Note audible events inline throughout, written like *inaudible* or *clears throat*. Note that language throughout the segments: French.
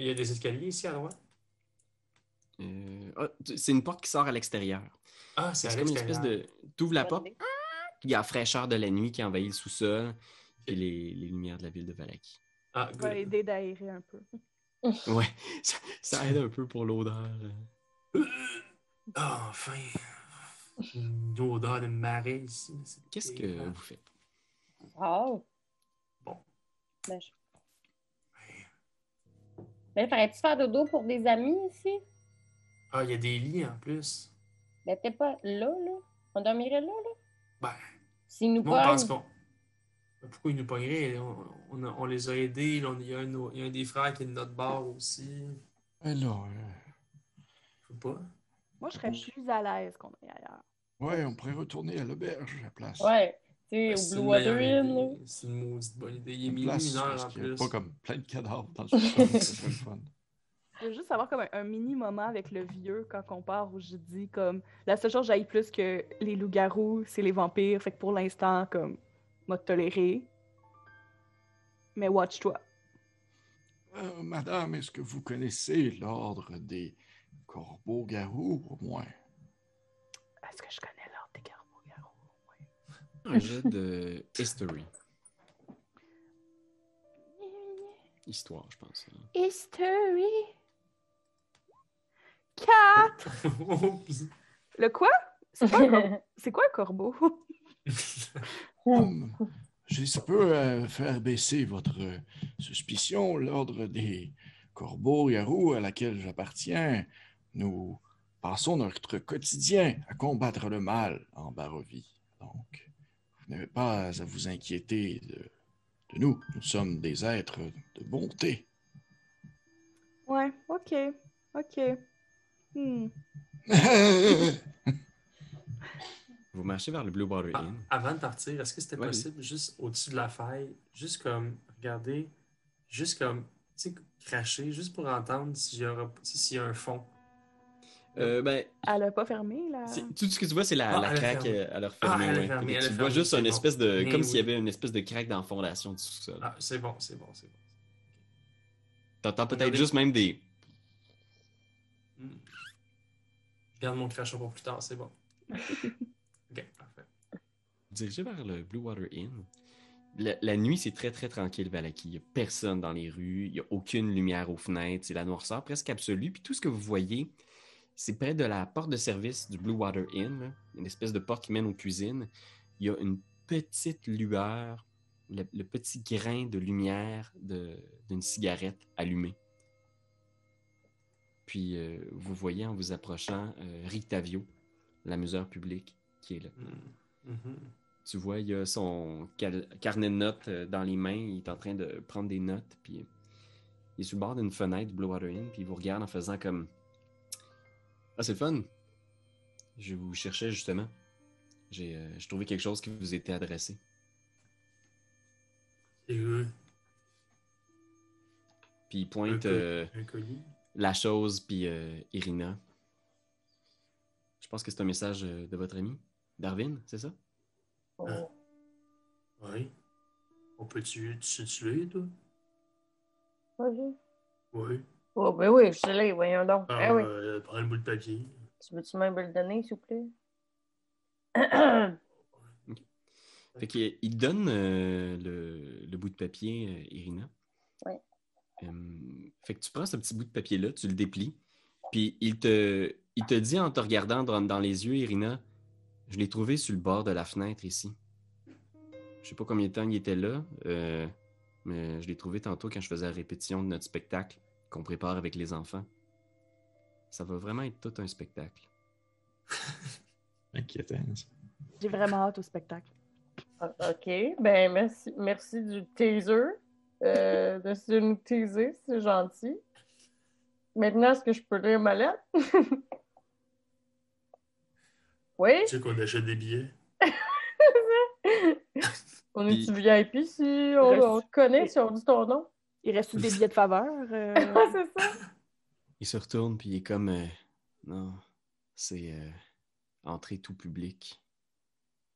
Il y a des escaliers ici à droite? Euh, ah, c'est une porte qui sort à l'extérieur. Ah, c'est à comme une espèce de. Tu ouvres la porte, il y a la fraîcheur de la nuit qui envahit le sous-sol et les, les lumières de la ville de Valaki. Ah, Ça va aider d'aérer un peu. *laughs* Ouais, ça, ça aide un peu pour l'odeur. euh. Ah, enfin. Une odeur de marais ici. Qu'est-ce que vous faites? Oh. Bon. Ben, je... Ben, faudrait-tu faire dodo pour des amis ici? Ah, il y a des lits en plus. Ben, t'es pas là, là? On dormirait là, là? Ben, S'ils nous moi, pense pognent. qu'on. Ben, Pourquoi ils nous pogneraient? On, on on les a aidés. là, on- Il y, a un, y a un des frères qui est de notre bar aussi. Alors, euh, Je sais pas. Moi, je serais plus à l'aise qu'on aille ailleurs. ouais, on pourrait retourner à l'auberge à la place. Ouais. Tu sais, Ben, au c'est Blue une. C'est maudite bonne idée. Il est minuit, une heure en qu'il y a plus. pas comme plein de cadavres dans le serait *laughs* le fun. Je veux juste avoir comme un, un mini moment avec le vieux quand on part où je dis comme la seule chose que j'aille plus que les loups-garous, c'est les vampires. Fait que pour l'instant, comme, m'a toléré. Mais watch-toi. Euh, madame, est-ce que vous connaissez l'ordre des corbeaux-garous, au moins? Est-ce que je connais? Un jet de history. Histoire, je pense. hein. History. 4! Le quoi? C'est quoi, un cor- *laughs* quoi un corbeau? Hum, si ça peut euh, faire baisser votre euh, suspicion, l'ordre des corbeaux-garous à laquelle j'appartiens, nous passons notre quotidien à combattre le mal en Barovie. Donc, n'avez pas à vous inquiéter de, de nous. Nous sommes des êtres de bonté. Ouais, ok. Ok. Hmm. *laughs* Vous marchez vers le Blue Water Ah, Inn. avant de partir, est-ce que c'était Ouais, possible, juste au-dessus de la faille, juste comme, regarder, juste comme, tu sais, cracher, juste pour entendre s'il y, aura- si- s'il y a un fond? Euh, ben, Elle a pas fermé, là. tout ce que tu vois, c'est la, Ah, la elle a craque fermé. euh, à leur Ah, fermée. elle a ouais. fermé, Fait que elle a tu fermé, vois juste une bon. espèce de. Mais comme s'il y avait une espèce de craque dans la fondation du sous-sol. Ah, c'est bon, c'est bon, c'est bon. T'entends peut-être juste même des. Hmm. Je garde mon crachat pour plus tard, c'est bon. *laughs* ok, parfait. dirigez vers le Blue Water Inn. La, la nuit, c'est très, très tranquille, Valaki. Il n'y a personne dans les rues, il n'y a aucune lumière aux fenêtres, c'est la noirceur presque absolue. Puis tout ce que vous voyez, c'est près de la porte de service du Blue Water Inn, une espèce de porte qui mène aux cuisines. Il y a une petite lueur, le, le petit grain de lumière de- d'une cigarette allumée. Puis euh, vous voyez en vous approchant euh, Rictavio, l'amuseur public, qui est là. Hmm. Mhm. Tu vois, il a son carnet de notes euh, dans les mains. Il est en train de prendre des notes. Puis il est sur le bord d'une fenêtre, Blue Water Inn. Puis il vous regarde en faisant comme Ah, c'est le fun. Je vous cherchais justement. J'ai euh, trouvé quelque chose qui vous était adressé. C'est good. Puis il pointe euh, la chose, puis euh, Irina. Je pense que c'est un message euh, de votre ami, Darwin, c'est ça? Oh. Oui. On peut-tu tu tuer, toi? Vas-y. Oui. Oh, ben oui, je te l'ai, voyons donc. Ah, Ah oui. euh, prends le bout de papier. Tu veux-tu même me le donner, s'il vous plaît? *clears throat* Fait qu'il il donne euh, le, le bout de papier, euh, Irina. Ouais. Euh, fait que tu prends ce petit bout de papier-là, tu le déplies, puis il te, il te dit en te regardant dans, dans les yeux, Irina, je l'ai trouvé sur le bord de la fenêtre ici. Je sais pas combien de temps il était là, euh, mais je l'ai trouvé tantôt quand je faisais la répétition de notre spectacle qu'on prépare avec les enfants. Ça va vraiment être tout un spectacle. *laughs* Inquiétant. J'ai vraiment hâte au spectacle. Ah, OK. Ben, merci, merci du teaser. Euh, de se nous teaser, c'est gentil. Maintenant, est-ce que je peux lire ma lettre? *laughs* oui? Tu sais qu'on achète des billets. *laughs* on est-tu VIP si on, on te connaît, si on dit ton nom? Il reste des *laughs* billets de faveur? euh, Ah, c'est ça? Il se retourne, puis il est comme. euh, non, c'est euh, entrée tout public.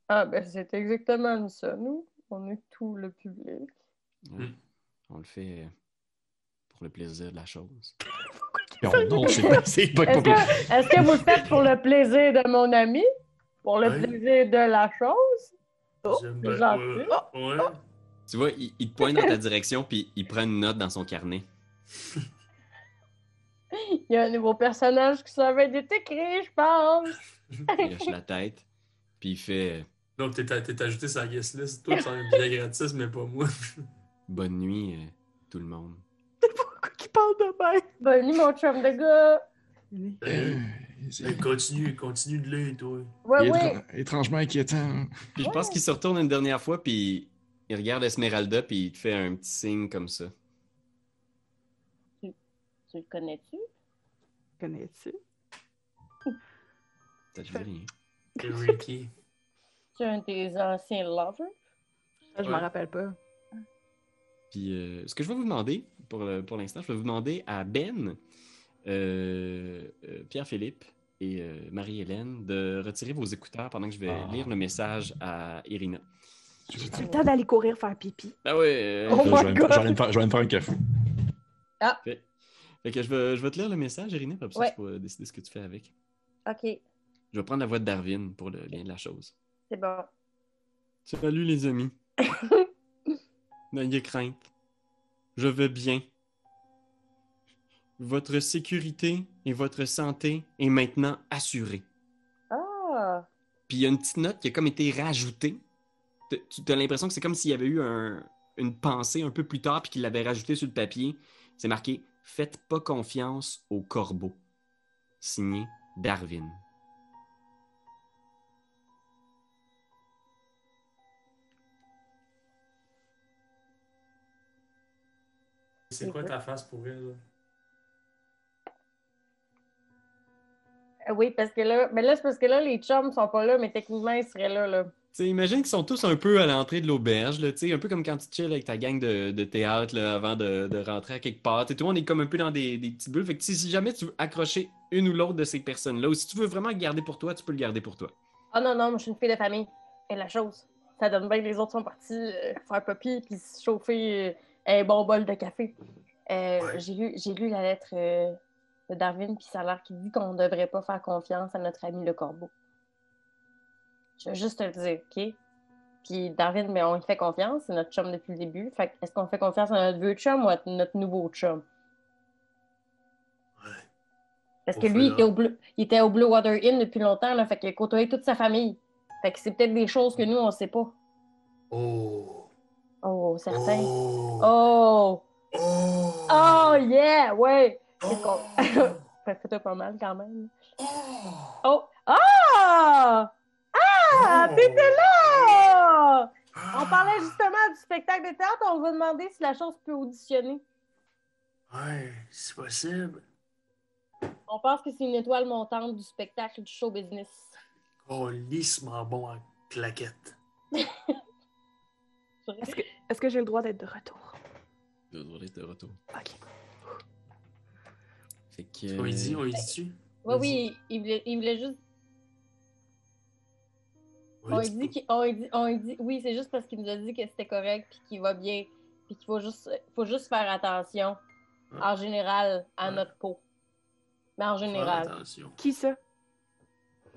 Ah, ben, c'est exactement ça, nous. On est tout le public. Ouais. Mm. On le fait euh, pour le plaisir de la chose. *laughs* Non, non, c'est pas, c'est pas, Est-ce que, est-ce que vous le faites pour le plaisir de mon ami? Pour le plaisir de la chose? Oh, gentil. Ouais. ouais. Tu vois, il, il te pointe dans ta direction, puis il prend une note dans son carnet. Il y a un nouveau personnage qui s'en va d'être écrit, je pense. Il hoche la tête, puis il fait Donc, t'es t'es ajouté sur la guest list. Toi, tu as un billet gratis, mais pas moi. Bonne nuit, euh, tout le monde. Pourquoi qu'il parle de même? Bonne nuit, mon chum de gars. Euh, c'est- continue, continue de lire, toi. Ouais, il est ouais. étran- étrangement inquiétant. Puis je pense qu'il se retourne une dernière fois, puis il regarde Esmeralda, puis il te fait un petit signe comme ça. Tu le connais-tu? Connais-tu? Ça te dit rien. C'est *laughs* Ricky. Tu es un de tes anciens lovers? Ça, je Ouais. m'en rappelle pas. Puis euh, ce que je vais vous demander, pour, le- pour l'instant, je vais vous demander à Ben, euh, euh, Pierre-Philippe et euh, Marie-Hélène de retirer vos écouteurs pendant que je vais Ah. lire le message à Irina. J'ai-tu le temps d'aller courir faire pipi? Ah ouais! euh, Oh je, my vais me- God. je vais aller me faire, je vais aller me faire un café. Fait que je vais, je vais te lire le message, Irina, puis après ça, Ouais. tu vas décider ce que tu fais avec. Ok, Je vais prendre la voix de Darwin pour le bien de la chose. c'est bon. Salut les amis. *laughs* N'ayez crainte. Je vais bien. Votre sécurité et votre santé est maintenant assurée. Ah! Puis il y a une petite note qui a comme été rajoutée. Tu as l'impression que c'est comme s'il y avait eu un- une pensée un peu plus tard puis qu'il l'avait rajoutée sur le papier. C'est marqué Faites pas confiance au corbeau. Signé Darwin. C'est quoi ta face pour elle? là? Euh, Oui, parce que là, mais là, c'est parce que là, les chums sont pas là, mais techniquement, ils seraient là, là. T'sais, imagine qu'ils sont tous un peu à l'entrée de l'auberge, un peu comme quand tu chill avec ta gang de, de théâtre là, avant de, de rentrer à quelque part. T'sais, tout le monde est comme un peu dans des, des petites bulles. Fait que si jamais tu veux accrocher une ou l'autre de ces personnes-là, ou si tu veux vraiment le garder pour toi, tu peux le garder pour toi. Ah non, non, moi, je suis une fille de famille. Et la chose, ça donne bien que les autres sont partis euh, faire papier puis se chauffer euh, un bon bol de café. Euh, Ouais. J'ai lu, j'ai lu la lettre euh, de Darwin, puis ça a l'air qu'il dit qu'on ne devrait pas faire confiance à notre ami le corbeau. Je veux juste te le dire, OK? Puis Darwin, mais on lui fait confiance, c'est notre chum depuis le début. Fait est-ce qu'on fait confiance à notre vieux chum ou à notre nouveau chum? Ouais. Parce que lui, il était au, Blue, il était au Blue Water Inn depuis longtemps, là, fait qu'il a côtoyé toute sa famille. Fait que c'est peut-être des choses que nous, on sait pas. Oh! Oh, certain. Oh! Oh! Oh! Oh, yeah! Ouais! Oh! *laughs* Ça fait pas mal quand même. Oh! Ah! Ah! Oh! T'étais là! On Ah! parlait justement du spectacle de théâtre. On va demander si la chose peut auditionner. Ouais, c'est possible. On pense que c'est une étoile montante du spectacle du show business. Oh, lissement bon en claquette. *laughs* Est-ce que, j'ai le droit d'être de retour? Je vais de retour. Ok. Fait que. On lui dit, on lui dit-tu? Oui, oui, il voulait, il voulait juste. On lui dit, on dit, on dit- oui, c'est juste parce qu'il nous a dit que c'était correct puis qu'il va bien puis qu'il faut juste, faut juste faire attention en général à Ouais. notre peau. Mais en Faire général. attention. Qui ça?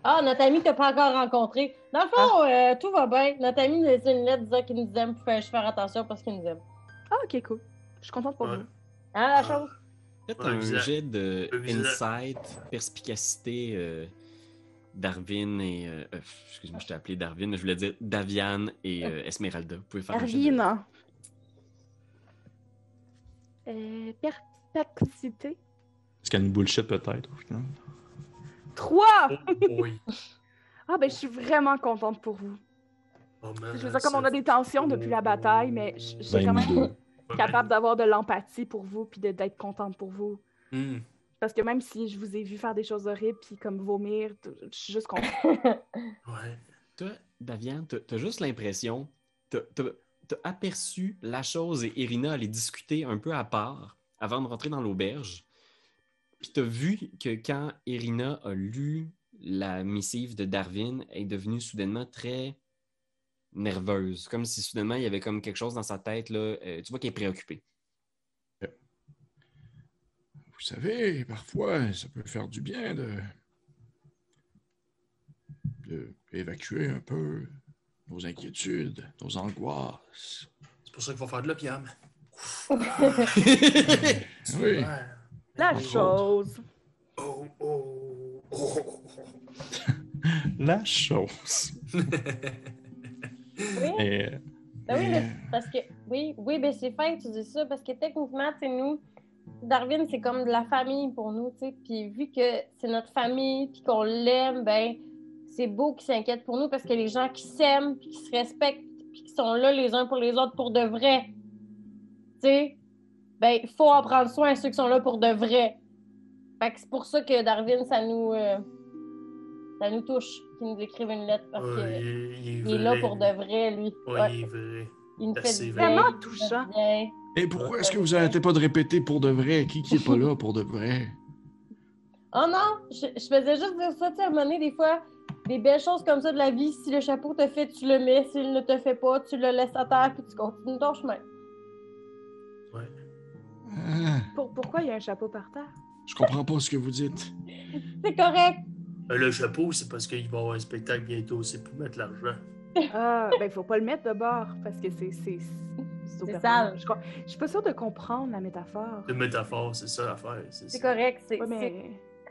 Ah, notre ami t'a pas encore rencontré. Dans le fond, euh, tout va bien. Notre ami nous a laissé une lettre disant qu'il nous aime, puis fallait juste faire attention parce qu'il nous aime. Ah, ok, cool. Je suis contente pour Ouais. vous. Hein, la Ah. chose? Faites un jet de insight, perspicacité, euh, Darwin et. euh, euh, Excuse-moi, je t'ai appelé Darwin, mais je voulais dire Daviane et euh, Esmeralda. Vous pouvez faire jet de- perplexité. Est-ce qu'il y a une bullshit peut-être au final? Trois! Oh, oui. *laughs* Ah, ben, je suis vraiment contente pour vous. Oh, man, Je veux dire, comme on a des tensions depuis la bataille, mais je suis quand même 22. capable d'avoir de l'empathie pour vous puis de- d'être contente pour vous. Hmm. Parce que même si je vous ai vu faire des choses horribles puis comme vomir, je suis juste contente. *laughs* Ouais. Toi, Daviane, t'as juste l'impression, t'as t'as- t'as aperçu la chose et Irina aller discuter un peu à part avant de rentrer dans l'auberge. Puis t'as vu que quand Irina a lu la missive de Darwin, elle est devenue soudainement très nerveuse. Comme si soudainement il y avait comme quelque chose dans sa tête, là. euh, tu vois qu'elle est préoccupée. Vous savez, parfois, ça peut faire du bien de, de évacuer un peu nos inquiétudes, nos angoisses. C'est pour ça qu'il faut faire de l'opium. *laughs* Oui. Ouais. La chose. Oh, oh, oh. *laughs* La chose. *laughs* Oui, Mais, ben oui, mais- mais parce que oui, oui, ben c'est fin que tu dis ça, parce que techniquement, sais, nous, Darwin, c'est comme de la famille pour nous, tu sais. Puis vu que c'est notre famille, puis qu'on l'aime, ben c'est beau qu'ils s'inquiètent pour nous parce que les gens qui s'aiment, puis qui se respectent, puis qui sont là les uns pour les autres pour de vrai, tu sais, ben il faut en prendre soin ceux qui sont là pour de vrai. Fait que c'est pour ça que Darwin, ça nous, euh, ça nous touche, qu'il nous écrive une lettre parce Ouais, que il, est- il est il est là pour de vrai, lui. Ouais, Ouais. il est vrai. Il nous fait Vraiment touchant. Et pourquoi est-ce que vous arrêtez pas de répéter pour de vrai? Qui qui est pas là pour de vrai? Oh non, je, je faisais juste dire ça, tu sais, des fois, des belles choses comme ça de la vie, si le chapeau te fait, tu le mets, s'il ne te fait pas, tu le laisses à terre, puis tu continues ton chemin. Ouais. Ah, Pour- pourquoi il y a un chapeau par terre? je comprends pas ce que vous dites. *laughs* C'est correct. Euh, Le chapeau, c'est parce qu'il va y avoir un spectacle bientôt. C'est pour mettre l'argent. Ah, ben, faut pas le mettre de bord parce que c'est. C'est sale. Je, crois- je suis pas sûre de comprendre la métaphore. De métaphore, c'est ça l'affaire. C'est C'est ça. correct. C'est Ouais, mais.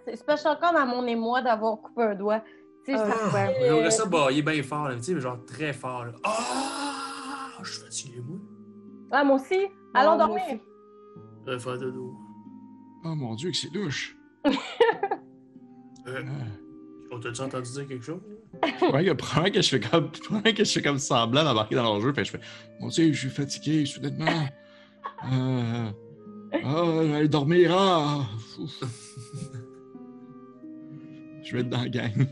c'est- c'est parce que je suis encore dans mon émoi d'avoir coupé un doigt. Tu sais, Ah, ça- aurait ça bailler bien fort, là, mais genre très fort. Là. Ah! Je suis fatigué, moi. Ah, moi aussi. Allons Non, moi dormir. aussi. Je vais faire dodo. Oh mon Dieu, que c'est louche. *laughs* Euh, Ah. on t'a-tu entendu dire quelque chose? Probablement que, je fais comme, que je fais comme semblant d'embarquer dans leur jeu. Je fais, mon Dieu, je suis fatigué, soudainement. Euh, ah, aller dormir, ah. Je vais être dans la gang.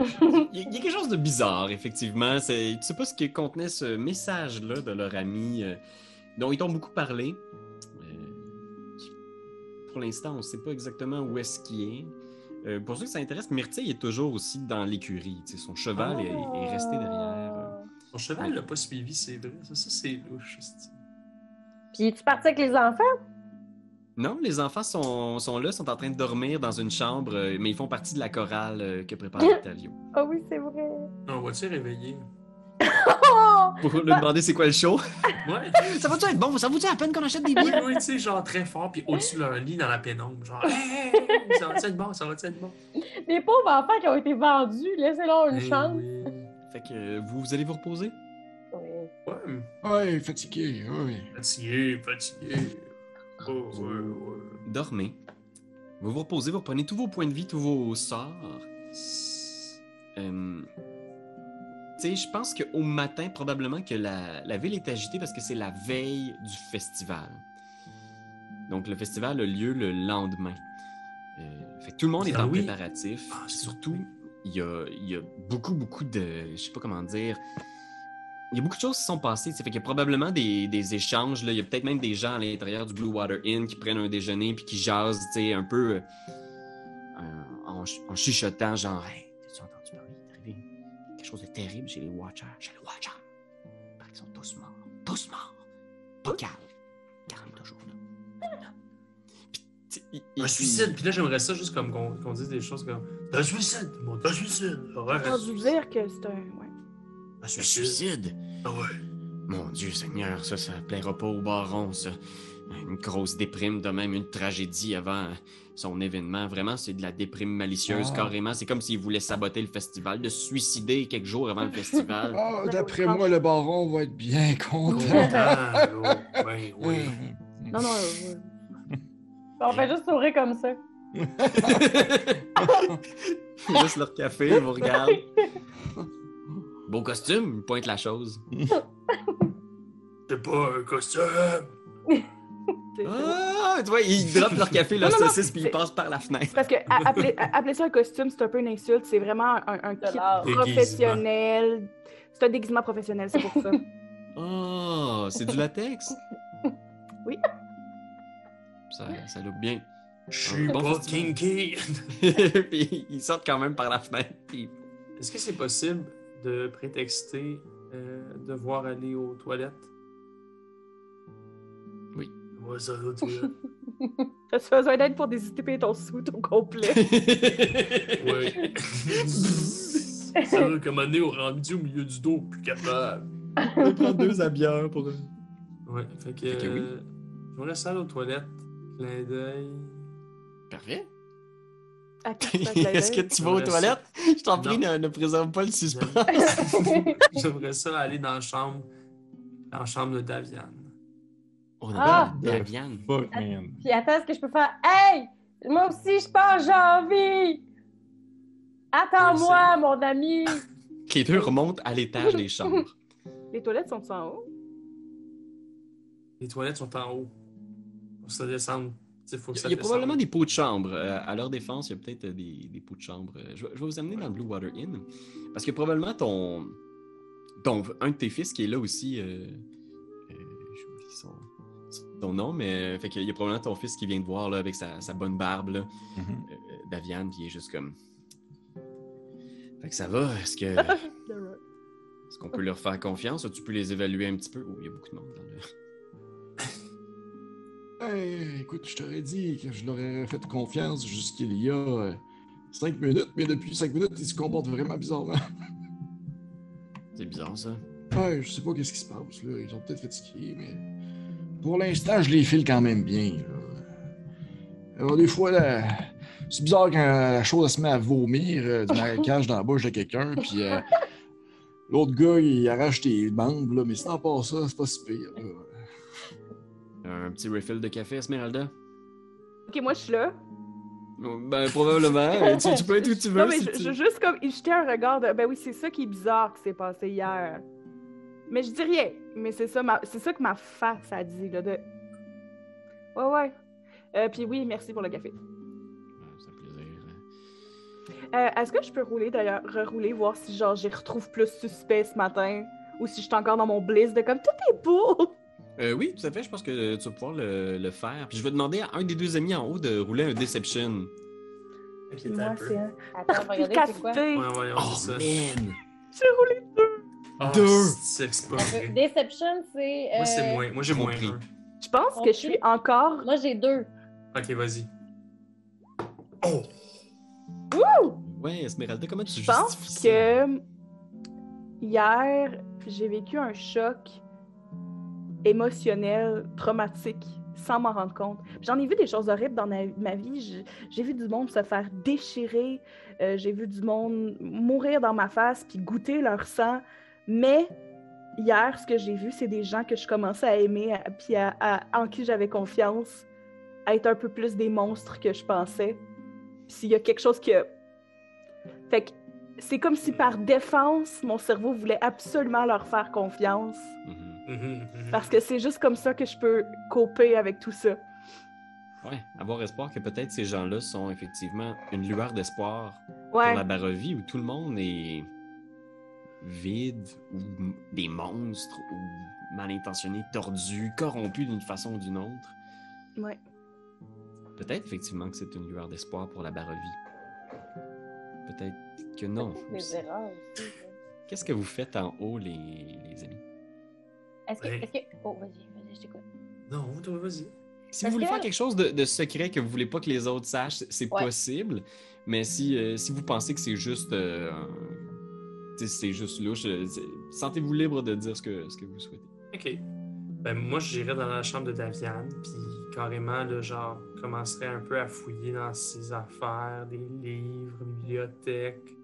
Il y, a, quelque chose de bizarre, effectivement. Tu sais pas ce que contenait ce message-là de leur ami, euh, dont ils t'ont beaucoup parlé. Euh, qui- pour l'instant, on ne sait pas exactement où est-ce qu'il est. Euh, pour ceux que ça intéresse, Myrtille est toujours aussi dans l'écurie. Son cheval est, est resté derrière. euh. Mon cheval l'a pas suivi, c'est vrai. Ça, ça c'est louche. Puis tu parti avec les enfants? Non, les enfants sont, sont là, sont en train de dormir dans une chambre, euh, mais ils font partie de la chorale que prépare *laughs* Octavio. Ah oui, c'est vrai. On va-tu réveiller? *laughs* Pour lui demander c'est quoi le show. Ouais. *laughs* Ça va-tu être bon? Ça vaut-tu la peine qu'on achète des Oui, oui, tu sais, genre très fort, puis au-dessus de leur lit dans la pénombre. Genre, hey, ça va être bon, ça va être bon? Les pauvres enfants qui ont été vendus, laissez-leur une Eh chance. oui. Fait que euh, vous, vous allez vous reposer? Oui. Ouais, Ouais, fatigué, ouais. fatigué, fatigué. Oh, ouais, ouais. Dormez. Vous vous reposez, vous reprenez tous vos points de vie, tous vos sorts. Euh, sais, je pense qu'au matin, probablement que la, la ville est agitée parce que c'est la veille du festival. Donc, le festival a lieu le lendemain. Euh, fait que tout le monde est Ah en oui. préparatif. Ah, Surtout, il y a, il y a beaucoup, beaucoup de. Je sais pas comment dire. Il y a beaucoup de choses qui sont passées. Fait qu'il y a probablement des, des échanges. Là. Il y a peut-être même des gens à l'intérieur du Blue Water Inn qui prennent un déjeuner puis qui jasent un peu euh, en, ch- en chuchotant, genre Hey, chose de terrible chez les Watchers? Chez les Watchers. Il paraît qu'ils sont tous morts. Tous morts. Pas calme. Calme toujours. Là. Il- il- Un suicide, puis là j'aimerais ça juste comme qu'on qu'on dise des choses comme un suicide, moi, un suicide. Ouais, dû dire que c'est un. Ouais. un suicide? Ah ouais. Mon Dieu Seigneur, ça, ça plaira pas au baron, ça. Une grosse déprime, de même une tragédie avant son événement. Vraiment, c'est de la déprime malicieuse, Ah. carrément. C'est comme s'il voulait saboter le festival, de se suicider quelques jours avant le festival. *laughs* Ah, d'après moi, le baron va être bien content. Ah, oh, ben oui. Non, non, euh, On fait juste sourire comme ça. *laughs* Juste leur café, ils vous regardent. *laughs* Beau costume, il pointe la chose. C'est pas un costume. *laughs* Ah, tu vois, ils droppent leur café, leur Non, saucisse, puis ils passent par la fenêtre. Parce que appeler, ça un costume, c'est un peu une insulte. C'est vraiment un, un kit professionnel. C'est un déguisement professionnel, c'est pour ça. *laughs* Oh, c'est du latex? *laughs* Oui. Ça, ça look bien. Je suis Bon pas festival. kinky. puis ils sortent quand même par la fenêtre. Puis... Est-ce que c'est possible de prétexter euh, devoir aller aux toilettes? Ouais, ça va, aux toilettes. *laughs* T'as-tu besoin d'aide pour désister ton sou au complet? *laughs* Ouais. Qu'à un moment donné, au rendu au milieu du dos, plus capable. On va prendre deux habilleurs pour. Ouais, fait que. Fait que oui. euh, je vais rester aller aux toilettes. Clin d'œil. Parfait. *laughs* Est-ce que tu vas aux toilettes? Je t'en prie, ne, ne préserve pas le suspense. J'aimerais ça aller dans la chambre. Dans la chambre de Davian. On Ah! a Davian. Fuck, man. Puis attends, est-ce que je peux faire Hey! Moi aussi, je pense, j'ai envie! Attends-moi, mon ami! *laughs* Les deux remontent à l'étage des chambres. *laughs* Les toilettes sont en haut? Les toilettes sont en haut. Pour se descendre. Il faut que Il ça y a probablement des pots de chambre. Euh, à leur défense, il y a peut-être euh, des, des pots de chambre. Euh, Je vais, je vais vous amener dans le Blue Water Inn. Parce que probablement ton, ton. Un de tes fils qui est là aussi. Euh, son nom, mais. Fait qu'il y a probablement ton fils qui vient te voir là, avec sa, sa bonne barbe, là, euh, Davian, puis il est juste comme. Fait que ça va? Est-ce que. *laughs* Est-ce qu'on peut leur faire confiance? Tu peux les évaluer un petit peu? Oh, il y a beaucoup de monde dans *laughs* le. Hey, écoute, je t'aurais dit que je leur aurais fait confiance jusqu'il y a euh, cinq minutes, mais depuis cinq minutes, ils se comportent vraiment bizarrement. *laughs* C'est bizarre ça. Ouais, je sais pas qu'est-ce qui se passe, là. Ils sont peut-être fatigués, mais pour l'instant, je les file quand même bien, là. Alors, des fois, là, c'est bizarre quand la chose se met à vomir euh, du *laughs* marécage dans la bouche de quelqu'un, puis euh, l'autre gars, il arrache tes membres, là, mais sinon, part ça, c'est pas si pire, là. Un petit refill de café, Esmeralda? Ok, moi je suis là. Ben, probablement. tu, tu peux être où tu *laughs* veux. Non, mais si je, tu- je- juste comme jeter un regard de. Ben oui, c'est ça qui est bizarre qui s'est passé hier. Mais je dis rien. Mais c'est ça, ma- c'est ça que ma face a dit, là. De... Ouais, ouais. Euh, Puis oui, merci pour le café. Ça fait plaisir. Euh, Est-ce que je peux rouler d'ailleurs, rerouler, voir si genre j'y retrouve plus suspect ce matin? Ou si je suis encore dans mon bliss de comme tout est beau. Euh, oui, tout à fait. Je pense que tu vas pouvoir le, le faire. Puis je vais demander à un des deux amis en haut de rouler un Deception. Moi, c'est un Attends, regarder c'est quoi? Ouais, Oh, man! J'ai roulé deux. Ah, Deux. C'est pas vrai. Deception, c'est. Moi, c'est euh, moins. Moi, j'ai moins un. Je pense que je suis encore. Moi, j'ai deux. Ok, vas-y. Oh! Ouais, Esmeralda, comment tu Je pense ça? que hier, j'ai vécu un choc émotionnel, traumatique, sans m'en rendre compte. J'en ai vu des choses horribles dans ma, vie. J'ai- J'ai vu du monde se faire déchirer. euh, j'ai vu du monde mourir dans ma face puis goûter leur sang. Mais hier, ce que j'ai vu, c'est des gens que je commençais à aimer à- puis à- à- en qui j'avais confiance, à être un peu plus des monstres que je pensais. Puis s'il y a quelque chose que... Fait que c'est comme si par défense, mon cerveau voulait absolument leur faire confiance. Mhm. Mhm, mhm. Parce que c'est juste comme ça que je peux coper avec tout ça. Ouais, avoir espoir que peut-être ces gens-là sont effectivement une lueur d'espoir Ouais. pour la Barovie où tout le monde est vide ou des monstres ou mal intentionnés, tordus, corrompus d'une façon ou d'une autre? Ouais. Peut-être effectivement que c'est une lueur d'espoir pour la Barovie. Peut-être que non. Aussi. erreurs. Qu'est-ce que vous faites en haut, les, les amis? Est-ce que, Ouais. est-ce que. Oh, vas-y, vas-y, je t'écoute. Non, toi, vas-y. Si Parce vous voulez que- faire quelque chose de, de secret que vous voulez pas que les autres sachent, c'est- Ouais. possible. Mais si, euh, si vous pensez que c'est juste, euh, c'est juste louche, sentez-vous libre de dire ce que, ce que vous souhaitez. Ok. Ben, moi, j'irais dans la chambre de Daviane, puis carrément, là, genre, commencerais un peu à fouiller dans ses affaires, des livres, bibliothèque,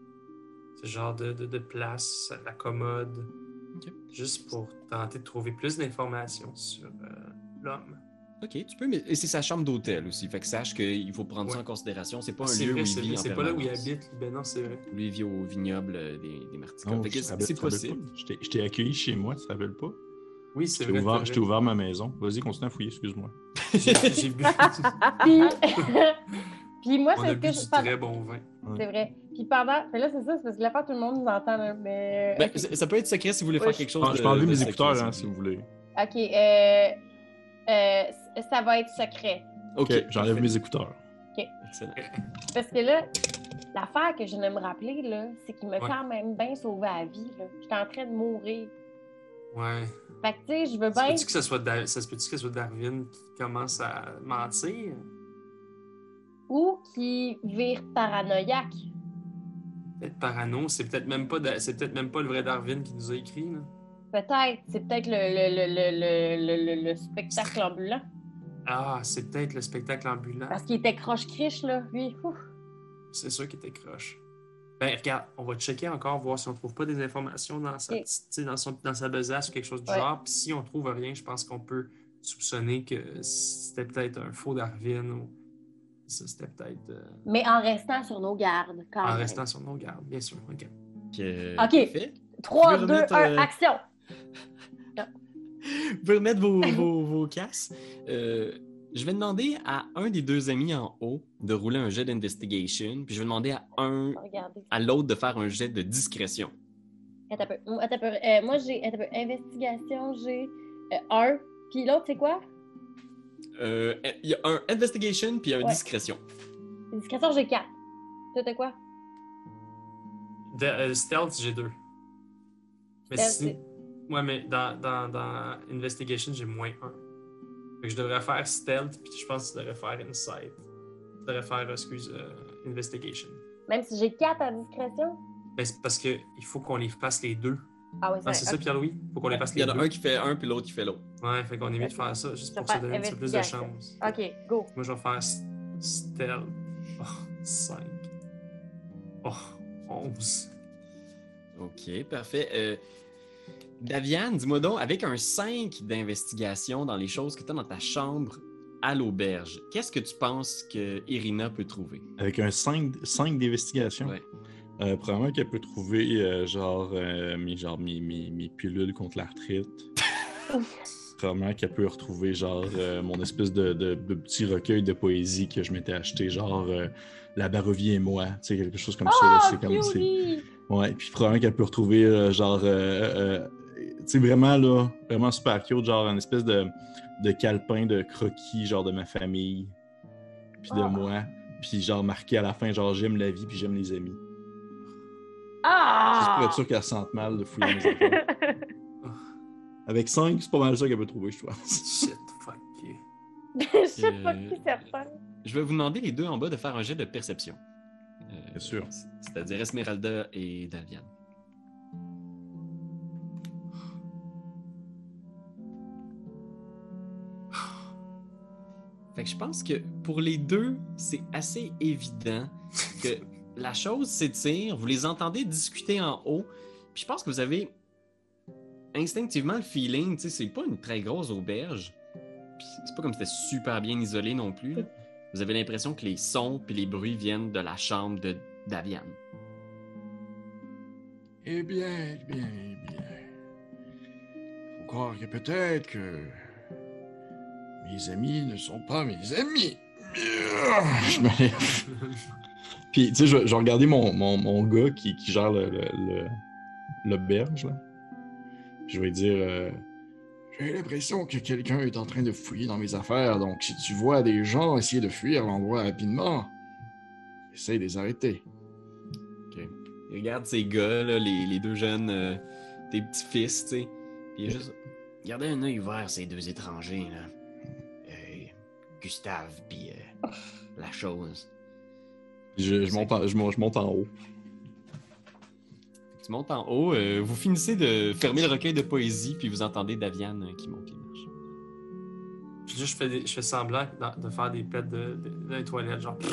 ce genre de, de, de place, la commode, juste pour tenter de trouver plus d'informations sur euh, l'homme. Ok, tu peux, mais et c'est sa chambre d'hôtel aussi. Fait que sache qu'il faut prendre ça en considération. C'est pas un lieu vrai, où il c'est vit pas là où il habite. Ben non, c'est vrai. Lui, il vit au vignoble euh, des, des te c'est possible. Je t'ai- accueilli chez moi, tu te rappelles pas? Oui, c'est vrai. ouvert, je t'ai ouvert ma maison. Vas-y, continue à fouiller, excuse-moi. *laughs* J'ai j'ai bu. Puis, *laughs* puis moi, c'est ce que je. pendant- très bon vin. C'est vrai. Puis pendant. Mais là, c'est ça, c'est parce que la fois, tout le monde nous entend, là. Mais. Ben, ok. ça peut être secret si vous voulez Ouais, faire quelque chose. Ah, je peux enlever mes écouteurs, si hein, vous si vous voulez. voulez. Ok, euh, euh, ça va être secret. Ok, Ok, j'enlève mes écouteurs. Excellent. Parce que là, l'affaire que je viens de me rappeler, là, c'est qu'il m'a Ouais. quand même bien sauvé la vie. là. J'étais en train de mourir. Ouais. Fait que, tu sais, je veux Ça se bien. peut-tu que ce soit, Dar- ça se peut-tu que ce soit Darwin qui commence à mentir? Ou qui vire paranoïaque. Peut-être parano, c'est peut-être même pas Da- c'est peut-être même pas le vrai Darwin qui nous a écrit. Là. Peut-être. C'est peut-être le, le, le, le, le, le, le spectacle ambulant. Ah, c'est peut-être le spectacle ambulant. Parce qu'il était croche-criche, là, lui. C'est sûr qu'il était croche. Ben, regarde, on va checker encore, voir si on trouve pas des informations dans sa, Ok. petite- tu sais, dans son, dans sa besace ou quelque chose du Ouais. genre. Puis si on trouve rien, je pense qu'on peut soupçonner que c'était peut-être un faux Darwin ou ça, c'était peut-être euh, Mais en restant sur nos gardes, quand en même. restant sur nos gardes, bien sûr. ok. Ok. parfait. 3, Tu 2, veux 1, remettre, euh, action! *laughs* Vous pouvez remettre vos, vos, vos casses. Euh, je vais demander à un des deux amis en haut de rouler un jet d'investigation, puis je vais demander à un Regardez. à l'autre de faire un jet de discrétion. Attends un peu. Attends un peu. Euh, moi, j'ai un investigation, j'ai 1. Puis l'autre, c'est quoi? Euh, Il y a un investigation puis un Ouais. discrétion. Discrétion, j'ai 4. Toi, t'as quoi? De- euh, stealth, j'ai deux. Mais si... Ouais, mais dans, dans, dans Investigation, j'ai moins un. Fait que je devrais faire Stealth, puis je pense que tu devrais faire Insight. Tu devrais faire, excuse, euh, Investigation. Même si j'ai 4 à discrétion? Mais c'est parce qu'il faut qu'on les fasse les deux. Ah oui, Ah, c'est ça, ok. Pierre-Louis? faut qu'on les fasse Il y les en a deux. un qui fait un puis l'autre qui fait l'autre. Ouais, fait qu'on est mieux de faire ça, juste Je pour se donner un petit peu plus de chance. Ok, go. Moi, je vais faire Stealth. Oh, 5. Oh, 11. Ok, parfait. Euh, Daviane, dis-moi donc, avec un 5 d'investigation dans les choses que tu as dans ta chambre à l'auberge, qu'est-ce que tu penses que Irina peut trouver? Avec un 5, 5 d'investigation? Ouais. Euh, probablement qu'elle peut trouver euh, genre, euh, mes, genre mes, mes, mes pilules contre l'arthrite. *laughs* probablement qu'elle peut retrouver genre euh, mon espèce de, de- de petit recueil de poésie que je m'étais acheté, genre euh, La Barovie et moi, tu sais, quelque chose comme ça. Oh, C'est comme! Ouais, puis probablement qu'elle peut retrouver euh, genre sais vraiment là, vraiment super cute, genre un espèce de, de calepin de croquis genre de ma famille, puis de Ah. moi, puis genre marqué à la fin genre j'aime la vie puis j'aime les amis. Juste Ah! pour être sûr qu'elle se sente mal de fouiller mes affaires. *laughs* Avec 5, c'est pas mal ça qu'elle peut trouver, je pense. Shit, fuck you. *laughs* Je sais pas Euh, qui certain. Je vais vous demander les deux en bas de faire un jet de perception. Euh, Bien sûr. C'est-à-dire Esmeralda et Daviane. Fait que je pense que pour les deux, c'est assez évident que *laughs* la chose s'étire, vous les entendez discuter en haut, puis je pense que vous avez instinctivement le feeling, tu sais, c'est pas une très grosse auberge, puis c'est pas comme si c'était super bien isolé non plus. là. Vous avez l'impression que les sons puis les bruits viennent de la chambre de Daviane. Eh bien, eh bien, eh bien. Faut croire que peut-être que mes amis ne sont pas mes amis. *laughs* Je me lève. Puis, tu sais, je, je vais regarder mon, mon, mon gars qui, qui gère le- le- l'auberge, là. Je vais dire euh, J'ai l'impression que quelqu'un est en train de fouiller dans mes affaires, donc si tu vois des gens essayer de fuir l'endroit rapidement, essaye de les arrêter. Regarde ces gars, là, les, les deux jeunes, euh, tes petits-fils, tu sais. Puis juste. Gardez un œil ouvert, ces deux étrangers, là. Gustave, puis euh, la chose. Je, je monte en, je, mon- je monte en haut. Tu montes en haut, euh, vous finissez de fermer le recueil de poésie, puis vous entendez Daviane euh, qui monte les marches. Puis là, je fais, des- je fais semblant de, de faire des pets de, de, les toilettes, genre. Je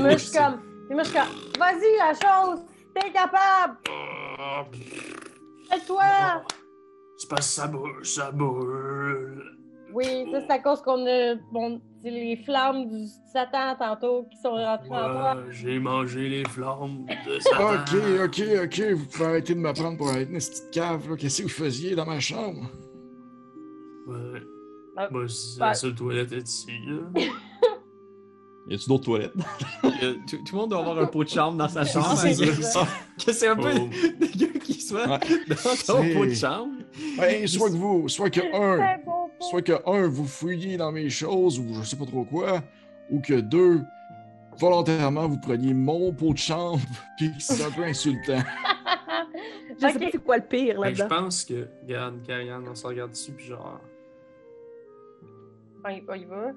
bouche, suis comme. Moi, je comme. Vas-y, la chose! T'es capable! Fais-toi! C'est que ça brûle, ça brûle. Oui, ça, c'est à cause qu'on a. Bon, c'est les flammes du Satan tantôt qui sont rentrées en toi. Ouais, j'ai mangé les flammes de *laughs* Satan. Ok, ok, ok, vous pouvez arrêter de me prendre pour être une petite cave, là. Qu'est-ce que vous faisiez dans ma chambre? Ouais. Ah, Bah, c'est bah. la seule toilette est ici, là. *laughs* Y a-tu d'autres toilettes? *laughs* Euh, tout, tout le monde doit avoir un pot de chambre dans sa chambre. C'est hein, ça. que c'est un peu Oh. dégueu qu'il soit Ouais. dans C'est- pot de chambre. Ben, soit que vous, soit que un. Soit que un, vous fouilliez dans mes choses ou je sais pas trop quoi, ou que deux, volontairement, vous preniez mon pot de chambre, *laughs* puis c'est un peu insultant. Je sais Ok. pas c'est quoi le pire Fait que je pense que, regarde, Karian, on se regarde dessus, puis genre, On y, on y va.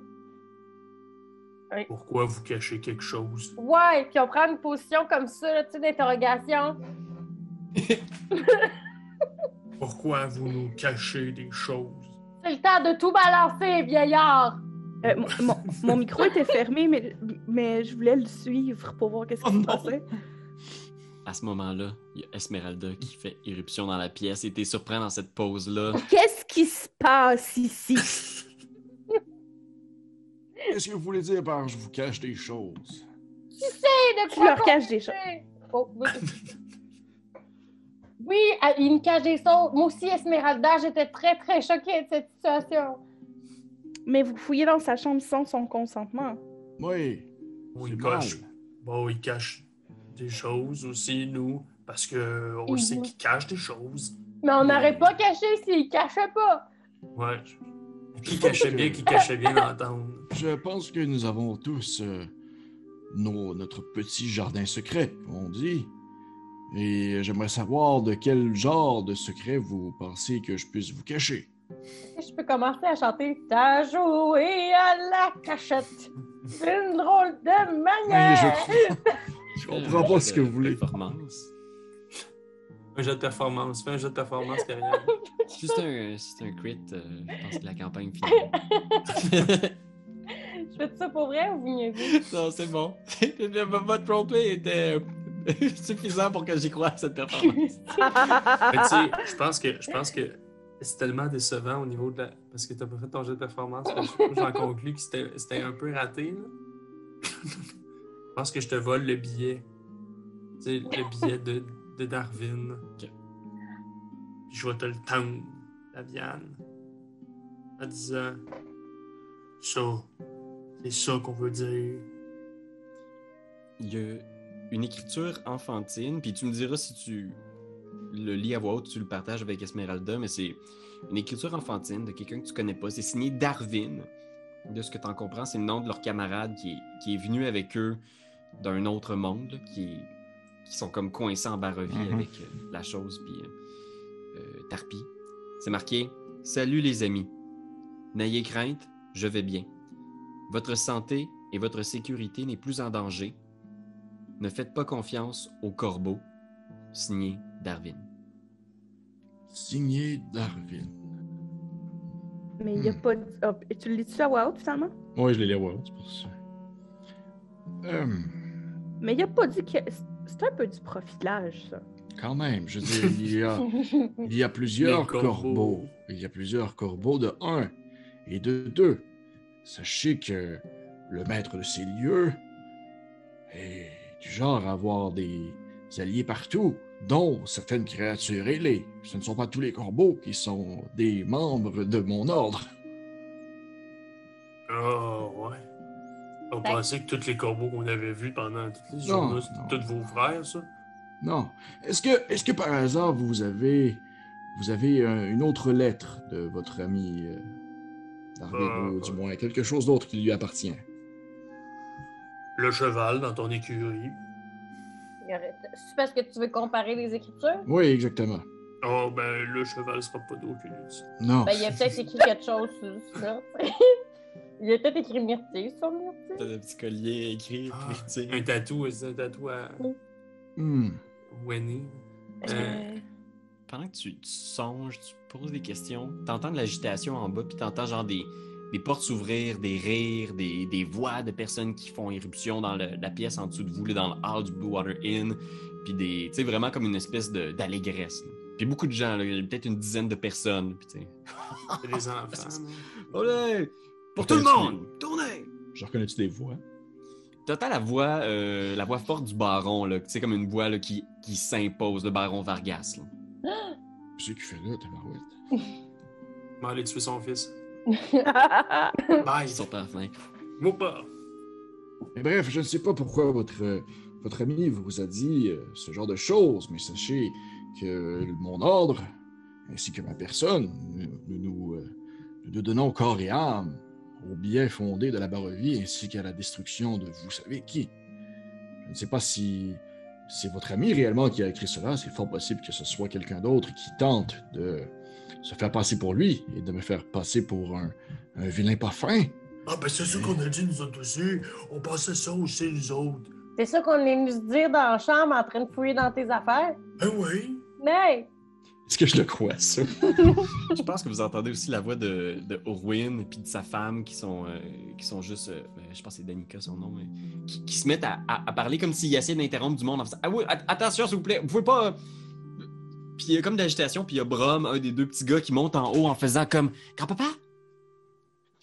pourquoi vous cachez quelque chose? Ouais, puis on prend une position comme ça, là, tu sais, d'interrogation. *laughs* Pourquoi vous nous cachez des choses? C'est le temps de tout balancer, vieillard! Euh, mon, mon- mon micro était fermé, mais, mais je voulais le suivre pour voir qu'est-ce qui Oh se passait. À ce moment-là, il y a Esmeralda qui fait éruption dans la pièce et t'es surpris dans cette pause-là. Qu'est-ce qui se passe ici? Qu'est-ce que vous voulez dire par je vous cache des choses? Et de Tu quoi leur caches des choses. Oh, oui. Oui, il me cache des choses. Moi aussi, Esmeralda, j'étais très, très choquée de cette situation. Mais vous fouillez dans sa chambre sans son consentement. Oui, Bon, il cache. Bon, il cache des choses aussi, nous, parce que on sait qu'il cache des choses. Mais on n'aurait pas caché s'il cachait pas. Ouais. Qui cachait bien, qui cachait bien d'entendre. je pense que nous avons tous euh, nos- notre petit jardin secret, on dit. Et j'aimerais savoir de quel genre de secret vous pensez que je puisse vous cacher. Je peux commencer à chanter T'as joué à la cachette. C'est une drôle de Oui, manière. *laughs* je comprends pas ce que vous voulez. Performance. Un jeu de performance. Fais un jeu de performance derrière. Juste *laughs* un, c'est un crit, euh, je pense que la campagne finale. *laughs* Je fais ça pour vrai ou vous niaisez? non, c'est bon. Votre roleplay était euh, *laughs* suffisant pour que j'y croie à cette performance. *laughs* Mais tu sais, je pense que je pense que c'est tellement décevant au niveau de la. Parce que t'as pas fait ton jeu de performance. J'en conclus que c'était c'était un peu raté. Là. *laughs* je pense que je te vole le billet. Tu sais, le billet de, de Darwin. Ok. Puis je vais te le tendre, Daviane. En disant Ça, c'est ça qu'on veut dire. Il y a une écriture enfantine, puis tu me diras si tu le lis à voix haute, tu le partages avec Esmeralda, mais c'est une écriture enfantine de quelqu'un que tu connais pas. C'est signé Darwin. De ce que tu en comprends, c'est le nom de leur camarade qui est, qui est venu avec eux d'un autre monde, là, qui, qui sont comme coincés en bas-revie Mhm. avec euh, la chose, puis euh, euh, Tarpi. C'est marqué Salut les amis. N'ayez crainte, je vais bien. Votre santé et votre sécurité n'est plus en danger. Ne faites pas confiance au corbeau. Signé Darwin. Signé Darwin. Mais il n'y a pas. de- ah, tu le lis-tu à voix haute finalement? Oui, je l'ai lu à voix haute, c'est pour ça. Euh, Mais il n'a pas dit que. C'est un peu du profilage, ça. quand même, je veux dire, il y a, *laughs* il y a plusieurs corbeaux. Il y a plusieurs corbeaux de un et de deux. Sachez que le maître de ces lieux est du genre à avoir des alliés partout, dont certaines créatures ailées. Ce ne sont pas tous les corbeaux qui sont des membres de mon ordre. Ah, ouais. On Ben- pensait que tous les corbeaux qu'on avait vus pendant toutes les Non, journées, c'était tous vos frères, ça? Non. Est-ce que, est-ce que par hasard vous avez, vous avez euh, une autre lettre de votre ami euh, Euh, ou du moins quelque chose d'autre qui lui appartient? Le cheval dans ton écurie. Y C'est parce que tu veux comparer les écritures? Oui, exactement. Oh, ben, le cheval sera pas d'Oculus. Non. Ben, il a peut-être écrit quelque chose sur ça. *laughs* il a peut-être écrit Myrtille sur Myrtille. T'as le petit collier écrit. Ah, sais. Un tatou, c'est un tatou à Hmm. Winnie. Euh, Pendant que tu, tu songes, tu poses des questions, t'entends de l'agitation en bas, puis t'entends genre des, des portes s'ouvrir, des rires, des, des voix de personnes qui font éruption dans le- la pièce en dessous de vous, là, dans le hall du Blue Water Inn, puis des, tu sais, vraiment comme une espèce de- d'allégresse. Puis beaucoup de gens, peut-être une dizaine de personnes, puis tu sais. *laughs* c'est des enfants. *laughs* Olé! Pour tout le monde! Tournez! Je reconnais-tu des voix? T'entends la voix, euh, la voix forte du baron, là, tu sais, comme une voix là, qui, qui s'impose, le baron Vargas. Là. Qu'est-ce qu'il fait là, tabarouette? Va aller tuer son fils. Bye. Ils sont la fenêtre. Moi pas. Mais bref, je ne sais pas pourquoi votre, euh, votre ami vous a dit euh, ce genre de choses, mais sachez que mon ordre, ainsi que ma personne, nous nous, nous, euh, nous nous donnons corps et âme au bien fondé de la Barovie ainsi qu'à la destruction de vous savez qui. Je ne sais pas si c'est votre ami réellement qui a écrit cela, c'est fort possible que ce soit quelqu'un d'autre qui tente de se faire passer pour lui et de me faire passer pour un, un vilain pas fin. Ah, ben c'est ça qu'on a dit, nous autres aussi. On pensait ça aussi, nous autres. C'est ça qu'on est venu se dire dans la chambre en train de fouiller dans tes affaires? Ah oui? Mais, Est-ce que je le crois, ça? *laughs* Je pense que vous entendez aussi la voix de, de Orwin puis de sa femme qui sont, euh, qui sont juste, euh, ben, je pense que c'est Danica son nom, mais qui, qui se mettent à, à- à parler comme s'ils essayaient d'interrompre du monde en faisant Ah oui, at- attention s'il vous plaît, vous pouvez pas. Puis il y a comme d'agitation, puis il y a Brom, un des deux petits gars, qui monte en haut en faisant comme Grand-papa,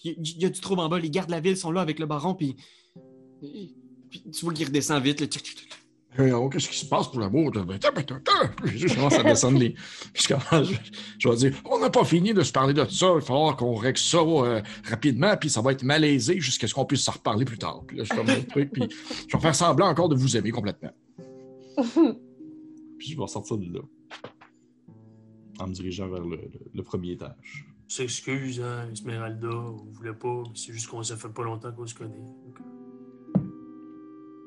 il y, il y a du trouble en bas, les gardes de la ville sont là avec le baron, puis. Puis tu vois qu'il redescend vite, oh, Qu'est-ce qui se passe pour l'amour? de- Je commence à descendre les. *laughs* Je, commence- je, je vais dire On n'a pas fini de se parler de ça, il va falloir qu'on règle ça euh, rapidement, puis ça va être malaisé jusqu'à ce qu'on puisse s'en reparler plus tard. Puis là, je truc, puis je vais faire semblant encore de vous aimer complètement. *laughs* Puis je vais sortir de là. En me dirigeant vers le, le- le premier étage. S'excuse, hein, Esmeralda, on voulait pas, mais c'est juste qu'on s'est fait pas longtemps qu'on se connaît. Donc,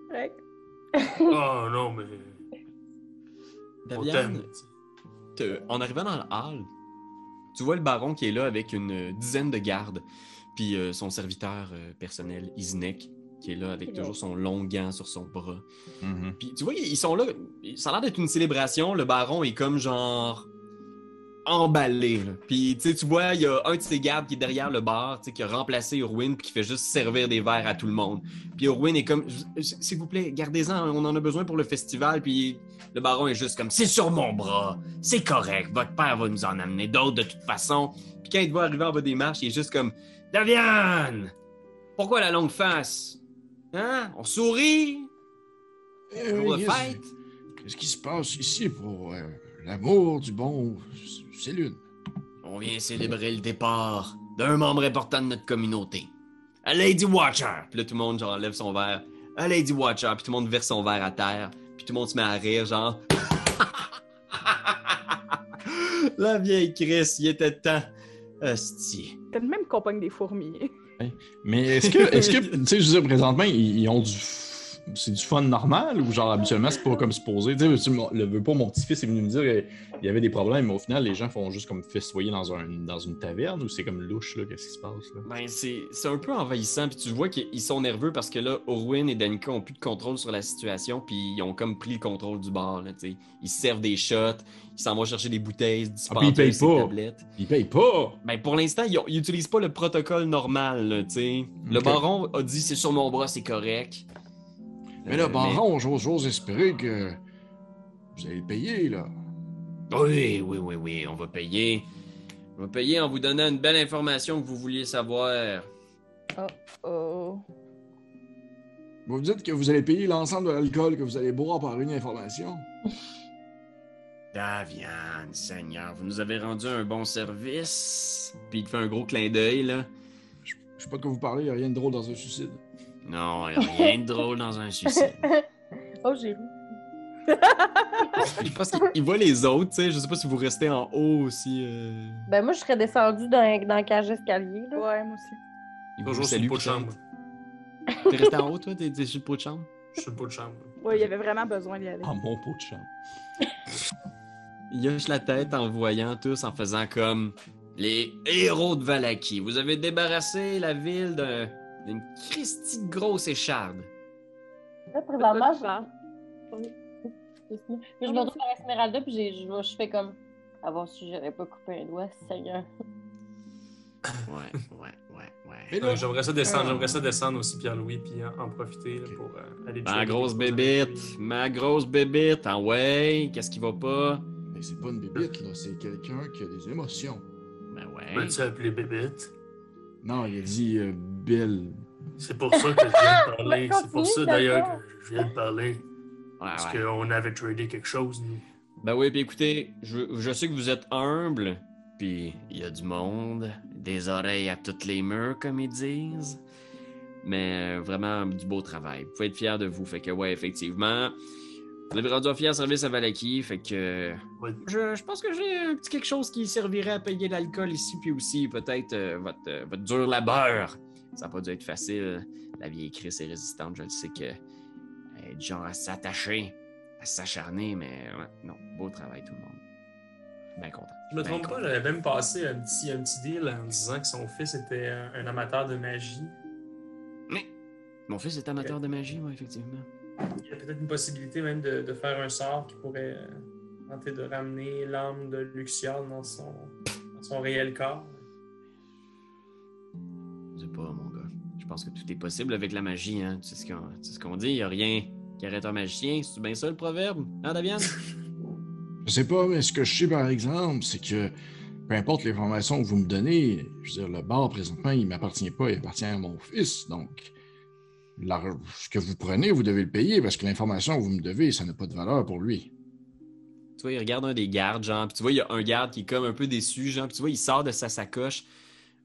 Correct. *laughs* Ah non, mais t'aime. te- en arrivant dans le hall, tu vois le baron qui est là avec une dizaine de gardes, puis euh, son serviteur euh, personnel, Iznek, qui est là avec toujours son long gant sur son bras. Mhm. Puis tu vois, ils sont là, ça a l'air d'être une célébration, le baron est comme genre emballé. là. Puis tu vois, il y a un de ses gardes qui est derrière le bar, qui a remplacé Urwin, puis qui fait juste servir des verres à tout le monde. Puis Urwin est comme, s'il vous plaît, gardez-en, on en a besoin pour le festival. Puis le baron est juste comme, c'est sur mon bras, c'est correct, votre père va nous en amener d'autres de toute façon. Puis quand il te voit arriver en bas des marches, il est juste comme, Daviane, pourquoi la longue face? Hein? On sourit? Euh, Jour de qu'est-ce- fête? Qu'est-ce qui se passe ici pour euh, l'amour du bon Célune? On vient célébrer le départ d'un membre important de notre communauté. A Lady Watcher! Puis là, tout le monde, genre, lève son verre. A Lady Watcher! Puis tout le monde verse son verre à terre. Puis tout le monde se met à rire, genre. *laughs* La vieille Chris, il était temps. Hostie. T'as le même compagne des fourmis. Mais est-ce que, est-ce que, *laughs* tu sais, je veux dire, présentement, ils, ils ont du. C'est du fun normal ou genre habituellement c'est pas comme supposé? Tu sais, le veux pas, mon petit-fils est venu me dire qu'il y avait des problèmes, mais au final, les gens font juste comme festoyer dans, un, dans une taverne ou c'est comme louche, là, qu'est-ce qui se passe, là? Ben, c'est c'est un peu envahissant. Puis tu vois qu'ils sont nerveux parce que là, Orwin et Danica ont plus de contrôle sur la situation. Puis ils ont comme pris le contrôle du bar. Là, tu sais. ils se servent des shots. Ils s'en vont chercher des bouteilles, se Ah, ils payent pas. tablettes. Ils payent pas! Ben, pour l'instant, ils, ont- ils utilisent pas le protocole normal, tu sais. Le baron a dit c'est sur mon bras, c'est correct. Mais là, Euh, Baron, j'ose j'ose espérer que vous allez le payer, là. Oui, oui, oui, oui, on va payer. On va payer en vous donnant une belle information que vous vouliez savoir. oh. Vous dites que vous allez payer l'ensemble de l'alcool que vous allez boire par une information. *laughs* Daviane, Seigneur, vous nous avez rendu un bon service. Puis il te fait un gros clin d'œil, là. Je sais pas de quoi vous parlez, il a rien de drôle dans un suicide. Non, y a *laughs* rien de drôle dans un suicide. *laughs* oh, j'ai ri. Je pense qu'il voit les autres, tu sais. Je sais pas si vous restez en haut aussi. euh. Ben, moi, je serais descendue dans, dans la cage d'escalier, là. Ouais, moi aussi. Il Bonjour, c'est le pot de chambre. T'es resté en haut, toi? T'es sur le pot de chambre? Je suis le pot de chambre. Ouais, il y avait vraiment besoin d'y aller. Ah, mon pot de chambre. *laughs* Il hoche la tête en voyant tous, en faisant comme les héros de Valaki. Vous avez débarrassé la ville d'un- d'une Christie grosse écharde. Là, présentement, je... Puis je me retrouve à Esmeralda, puis j'ai- je, je fais comme... Avoir su, j'aurais pas coupé un doigt, Seigneur. Ouais, ouais, ouais, ouais. J'aimerais ça descendre, Ah. j'aimerais ça descendre aussi Pierre-Louis puis en, en profiter là, pour euh, aller Ma grosse bébite, ma grosse bébite, ah ouais, qu'est-ce qui va pas? Mais c'est pas une bébite, là, c'est quelqu'un qui a des émotions. Ben ouais. tu appelé bébête. Non, il a dit euh, C'est pour ça que je viens de parler. *laughs* C'est pour ça d'ailleurs que je viens de parler. Ouais, Parce ouais. qu'on avait tradé quelque chose, nous. Ben oui, puis écoutez, je, je sais que vous êtes humble, puis il y a du monde, des oreilles à toutes les murs, comme ils disent. Mais euh, vraiment du beau travail. Vous pouvez être fiers de vous. Fait que ouais, effectivement, vous avez rendu un fier service à Valaki. Fait que Ouais. je, je pense que j'ai un petit quelque chose qui servirait à payer l'alcool ici, puis aussi peut-être euh, votre, euh, votre dur labeur. Ça n'a pas dû être facile. La vieille Chris est résistante, je le sais que elle est du genre à s'attacher à s'acharner, mais ouais, non, beau travail tout le monde. Bien content. Je me Ben trompe pas, content. j'avais même passé un petit, un petit deal en disant que son fils était un, amateur de magie. Mais mon fils est amateur de magie, moi, effectivement. Il y a peut-être une possibilité même de, de faire un sort qui pourrait euh, tenter de ramener l'âme de Luxion dans son, dans son réel corps. Je sais pas, gars. Je pense que tout est possible avec la magie, hein. Tu sais ce qu'on tu sais dit, il a rien qui arrête un magicien. C'est bien ça le proverbe, hein, Davian? *laughs* Je sais pas, mais ce que je sais par exemple, c'est que peu importe l'information que vous me donnez, je veux dire, le bar présentement, il m'appartient pas, il appartient à mon fils. Donc, ce que vous prenez, vous devez le payer parce que l'information que vous me devez, ça n'a pas de valeur pour lui. Tu vois, il regarde un des gardes, genre, puis tu vois, il y a un garde qui est comme un peu déçu, genre, puis tu vois, il sort de sa sacoche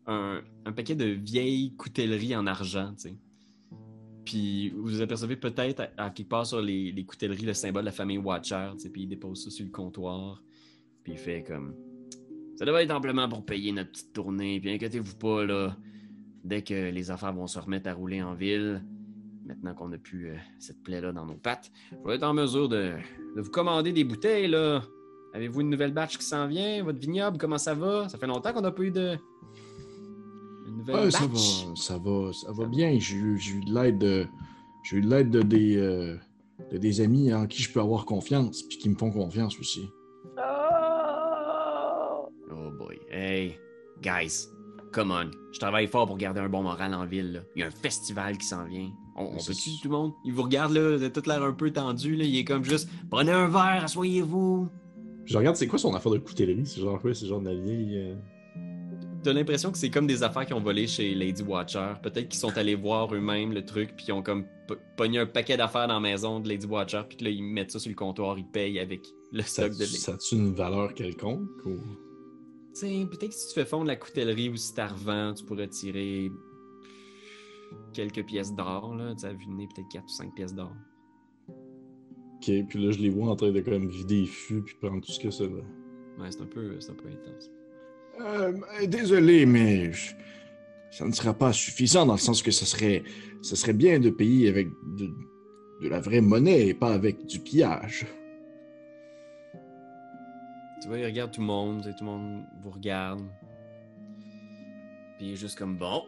un, paquet de vieilles coutelleries en argent, tu sais. Puis vous apercevez peut-être à, à quelque part sur les, les coutelleries le symbole de la famille Watcher, tu sais, puis il dépose ça sur le comptoir, puis il fait comme ça devrait être amplement pour payer notre petite tournée, puis inquiétez-vous pas là, dès que les affaires vont se remettre à rouler en ville, maintenant qu'on a plus euh, cette plaie-là dans nos pattes, je vais être en mesure de, de vous commander des bouteilles, là. Avez-vous une nouvelle batch qui s'en vient? Votre vignoble, comment ça va? Ça fait longtemps qu'on n'a pas eu de. Une nouvelle Ouais, ça va, ça va, ça va bien. J'ai eu, de l'aide de, j'ai eu de l'aide de des, euh, de des amis en qui je peux avoir confiance, puis qui me font confiance aussi. Oh! Oh boy. Hey, guys, come on. Je travaille fort pour garder un bon moral en ville. là. Il y a un festival qui s'en vient. On, on peut-tu, tout le monde? Il vous regarde, là, vous avez tout l'air un peu tendu, là. Il est comme juste, prenez un verre, asseyez-vous. Je regarde, c'est quoi son affaire de coutellerie? C'est genre quoi? C'est genre de la vieille. euh, T'as l'impression que c'est comme des affaires qui ont volé chez Lady Watcher. Peut-être qu'ils sont allés voir eux-mêmes le truc, puis ils ont comme po- pogné un paquet d'affaires dans la maison de Lady Watcher, puis que là, ils mettent ça sur le comptoir, ils payent avec le stock de Lady. ça a-tu une valeur quelconque? Ou... Peut-être que si tu fais fondre la coutellerie ou si t'as revends, tu pourrais tirer quelques pièces d'or, là. Tu de nez, peut-être 4 ou 5 pièces d'or. Ok, puis là, je les vois en train de comme vider les fûts puis prendre tout ce que ça là. Ouais, c'est un peu, c'est un peu intense. Euh, désolé, mais ça ne sera pas suffisant dans le sens que ce serait, ce serait bien de payer avec de, la vraie monnaie et pas avec du pillage. Tu vois, il regarde tout le monde, sais, tout le monde vous regarde. Puis il est juste comme bon.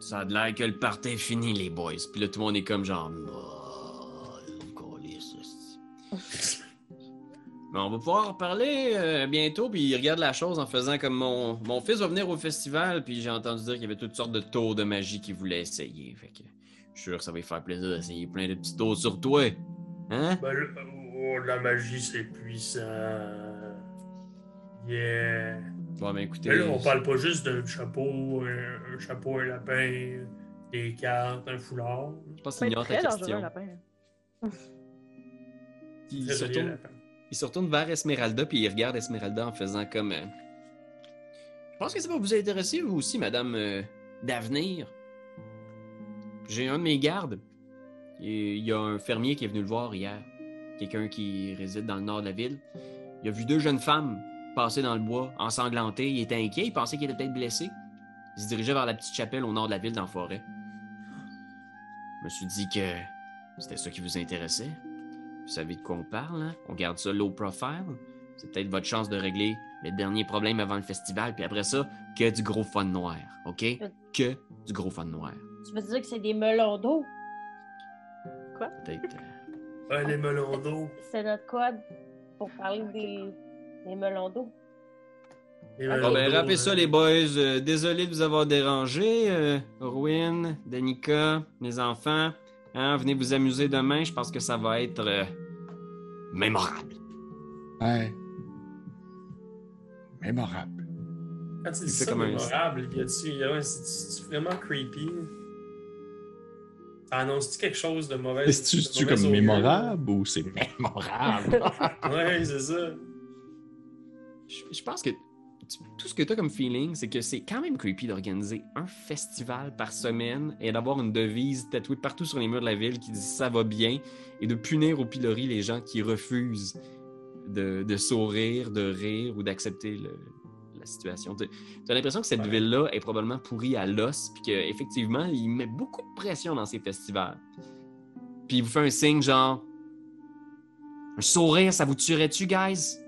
Ça a l'air que le party est fini, les boys. Puis là, tout le monde est comme genre. Mais on va pouvoir en parler euh, bientôt. Puis il regarde la chose en faisant comme mon, mon fils va venir au festival. Puis j'ai entendu dire qu'il y avait toutes sortes de tours de magie qu'il voulait essayer. Fait que je suis sûr que ça va lui faire plaisir d'essayer plein de petits tours sur toi. Hein? Ben, le- oh, la magie, c'est puissant. Yeah. Bon, ben écoutez. Mais là, on parle pas juste d'un chapeau, un, un chapeau, un lapin, des cartes, un foulard. Je pense qu'il ignore ta question. un lapin. Il se, joli, retourne, lapin. Il se retourne vers Esmeralda, puis il regarde Esmeralda en faisant comme. euh, Je pense que ça va vous intéresser, vous aussi, madame euh, d'avenir. J'ai un de mes gardes. Il y a un fermier qui est venu le voir hier. Quelqu'un qui réside dans le nord de la ville. Il a vu deux jeunes femmes passer dans le bois, ensanglantées. Il était inquiet, il pensait qu'il était peut-être blessé. Il se dirigeait vers la petite chapelle au nord de la ville, dans la forêt. Je me suis dit que c'était ça qui vous intéressait. Vous savez de quoi on parle, hein? On garde ça low profile. C'est peut-être votre chance de régler le dernier problème avant le festival, puis après ça, que du gros fun noir, OK? Que du gros fun noir. Tu veux dire que c'est des melons d'eau? Peut-être. euh, *laughs* Ah, les melons d'eau. C'est notre code pour parler des, des melons d'eau. Bon, melons ben, rappelez hein. ça, les boys. Euh, désolé de vous avoir dérangé. Euh, Danica, mes enfants. Hein, venez vous amuser demain. Je pense que ça va être euh, mémorable. Ouais. Mémorable. Quand tu dis ça, comme un- mémorable, ouais, c'est- vraiment creepy? Ça annonce-tu quelque chose de mauvais? Est-ce de que tu mauvais comme mémorable ou c'est *laughs* mémorable? Ouais, c'est ça. Je, je pense que tout ce que tu as comme feeling, c'est que c'est quand même creepy d'organiser un festival par semaine et d'avoir une devise tatouée partout sur les murs de la ville qui dit ça va bien et de punir au pilori les gens qui refusent de, de sourire, de rire ou d'accepter la situation. Tu as l'impression que cette Ouais. ville-là est probablement pourrie à l'os puis qu'effectivement, il met beaucoup de pression dans ses festivals. Puis il vous fait un signe genre Un sourire, ça vous tuerait-tu, guys?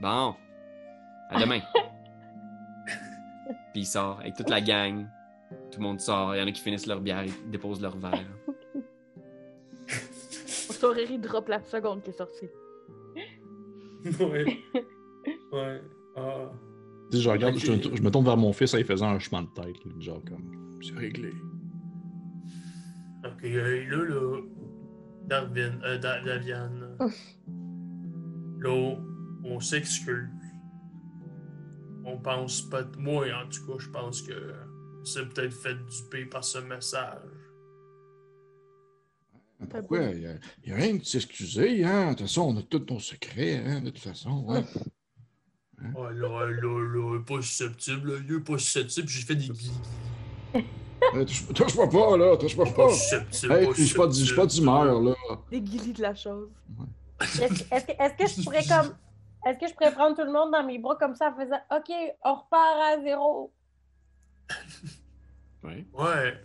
Bon. À demain. *laughs* Puis il sort avec toute la gang. Tout le monde sort. Il y en a qui finissent leur bière et déposent leur verre. *laughs* Soreri drop la seconde qui est sortie. Ouais. Ouais. Ah. Je regarde, je, me- je me tourne vers mon fils en lui faisant un chemin de tête. là, genre comme. C'est réglé. Ok, euh, là, là. Darwin, euh, Da- Daviane. On s'excuse. On pense pas. Moi, en tout cas, je pense que c'est peut-être fait duper par ce message. Pourquoi? Il n'y a, rien de s'excuser, hein? De toute façon, on a tous nos secrets, hein? De toute façon, hein? Oh là, là, là, il est pas susceptible, là. Il est pas susceptible, j'ai fait des guillis. *laughs* Hey, Touche-moi pas, là! Touche-moi Pas pas! susceptible. Hey, pas je suis pas, du- je suis pas susceptible. d'humeur, là! Des guillis de la chose. Est-ce est-ce que, est-ce que je pourrais comme. Est-ce que je pourrais prendre tout le monde dans mes bras comme ça en faisant OK, on repart à zéro? *laughs* Ouais. Ouais.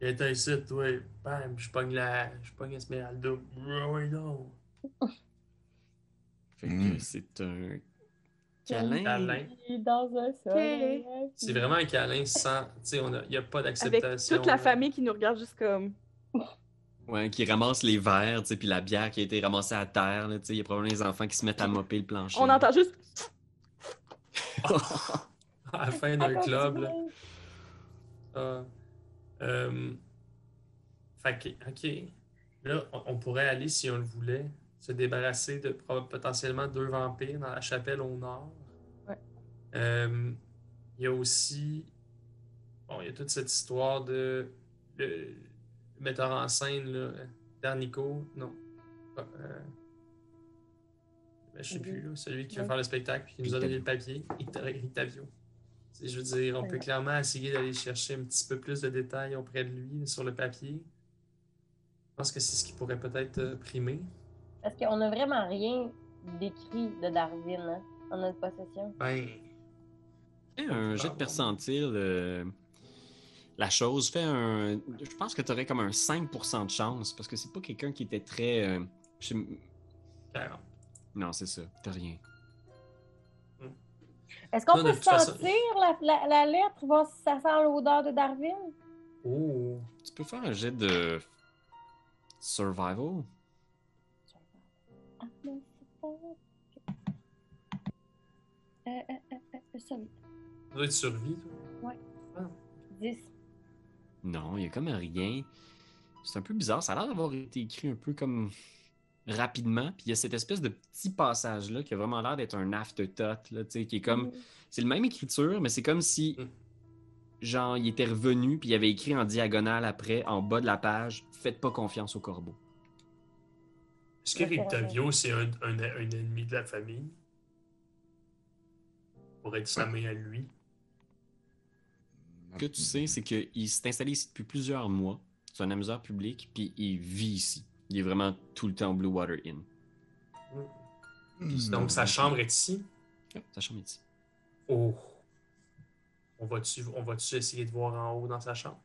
Il est ici, ouais. Bam, je pogne la. Je pogne Esmeralda. Ouais, ouais, non. *laughs* Fait que Mm. c'est un câlin. Câlin. Dans un soleil. C'est vraiment un câlin sans. Tu sais, on a- il n'y a pas Avec d'acceptation. toute la famille qui nous regarde juste comme. Ouais, qui ramasse les verres, tu sais, puis la bière qui a été ramassée à terre, là, tu sais. Il y a probablement les enfants qui se mettent à mopper le plancher. On entend juste. *laughs* À la fin d'un club, là. Ah. Euh, Fait que, ok. Là, on, pourrait aller, si on le voulait, se débarrasser de potentiellement deux vampires dans la chapelle au nord. Ouais. Euh, Il y a aussi. Bon, il y a toute cette histoire de. Le metteur en scène, là. Dernico. Non. Euh, ben, je sais plus, là, celui qui va Ouais. faire le spectacle et qui nous a donné le papier, *laughs* Icta- Ictavio. Tu sais, Je veux dire, on peut clairement essayer d'aller chercher un petit peu plus de détails auprès de lui sur le papier. Je pense que c'est ce qui pourrait peut-être euh, primer. Parce qu'on n'a vraiment rien d'écrit de Darwin hein, en notre possession. Ben, un jet de percentile. euh, la chose, fais un. Je pense que tu aurais comme un 5% de chance parce que c'est pas quelqu'un qui était très. euh, je sais- 40. Non, c'est ça. T'as rien. Est-ce qu'on peut façon- sentir la, la- la lettre, voir si ça sent l'odeur de Darwin? Oh! Tu peux faire un jet de. Survival? Ah, mais c'est pas- Euh, euh, euh, euh, ça, doit être survie, toi. 10. Non, il y a comme rien. C'est un peu bizarre. Ça a l'air d'avoir été écrit un peu comme rapidement. Puis il y a cette espèce de petit passage-là qui a vraiment l'air d'être un afterthought, là, tu sais, qui est comme. C'est le même écriture, mais c'est comme si, Mm. genre, il était revenu, puis il avait écrit en diagonale après, en bas de la page, Faites pas confiance au corbeau. Est-ce que. Rictavio, c'est un, un, un ennemi de la famille? Pour être sa main à lui? Ce que tu sais, c'est qu'il s'est installé ici depuis plusieurs mois. C'est un amuseur public, puis il vit ici. Il est vraiment tout le temps au Blue Water Inn. Hmm. Donc, sa chambre est ici? Ouais, Sa chambre est ici. Oh! On va-tu on va essayer de voir en haut dans sa chambre?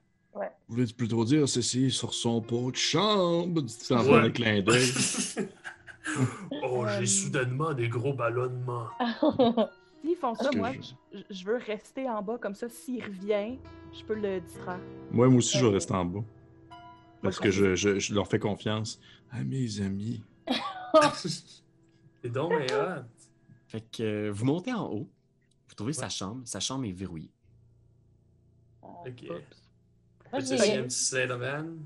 Voulais-tu plutôt dire ceci sur son pot de chambre? Dit-il en Ouais. un clin d'œil. *laughs* oh, j'ai soudainement des gros ballonnements. *laughs* S'ils font ça, moi, je- veux rester en bas, comme ça, s'il revient, je peux le distraire. Moi, moi aussi, je vais rester en bas. Parce que je, je- je leur fais confiance. À mes amis. *laughs* C'est donc mais hot. Fait que euh, vous montez en haut, vous trouvez sa Ouais. chambre, sa chambre est verrouillée. Ok. Of hand?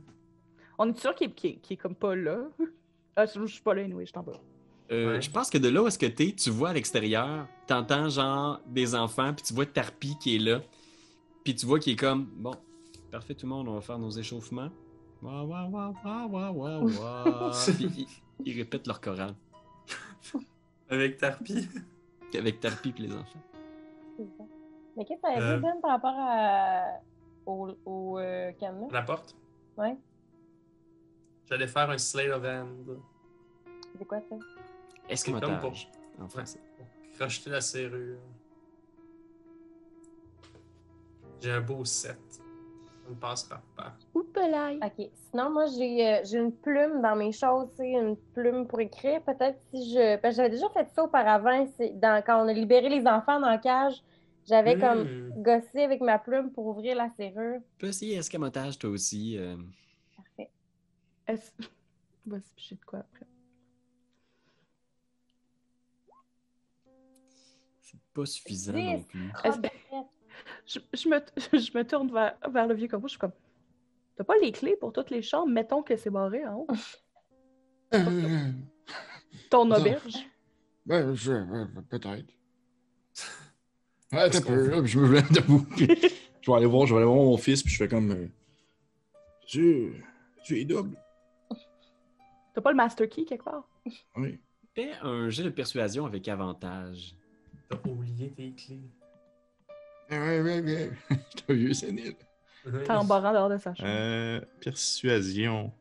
On est sûr qu'il est, est- comme pas là? *laughs* Ah, je, je suis pas là, anyway, je suis en bas. Euh, Ouais. Je pense que de là où est-ce que t'es, tu vois à l'extérieur, t'entends genre des enfants, puis tu vois Tarpi qui est là, puis tu vois qu'il est comme bon, parfait tout le monde, on va faire nos échauffements. Wa wa wa wa wa wa *laughs* puis ils, ils répètent leur chorale Avec Tarpi? avec Tarpi puis les enfants. c'est ça. Mais qu'est-ce que tu avais Euh. dit, Ben, par rapport à... au, au euh? La porte? Ouais. J'allais faire un slide of hand. C'est quoi ça? Escamotage en français. Pour crocheter la serrure. J'ai un beau set. On passe par part. Oupelaï. OK. Sinon, moi, j'ai euh, j'ai une plume dans mes choses, une plume pour écrire. Peut-être si je. Parce que j'avais déjà fait ça auparavant, c'est dans... quand on a libéré les enfants dans la cage. J'avais comme Hmm. gossé avec ma plume pour ouvrir la serrure. Tu peux essayer escamotage, toi aussi. euh, Parfait. Est-ce- *laughs* Vas-y, de quoi après. Pas suffisant non plus. Je, je me, *laughs* je me tourne vers, vers le vieux corbeau, je suis comme. T'as pas les clés pour toutes les chambres? Mettons que c'est barré en haut. Euh, Ton auberge? ben, je... euh, peut-être. *laughs* Ouais, t'as peu, je me lève debout. *laughs* puis je vais aller voir, je vais aller voir mon fils, puis je fais comme. euh, tu. Tu es double. T'as pas le master key quelque part? Oui. Fais un jet de persuasion avec avantage. T'as oublié tes clés. Ouais, ouais, ouais. J'étais un vieux sénile. T'es en barrant dehors de sa chambre. Euh, persuasion.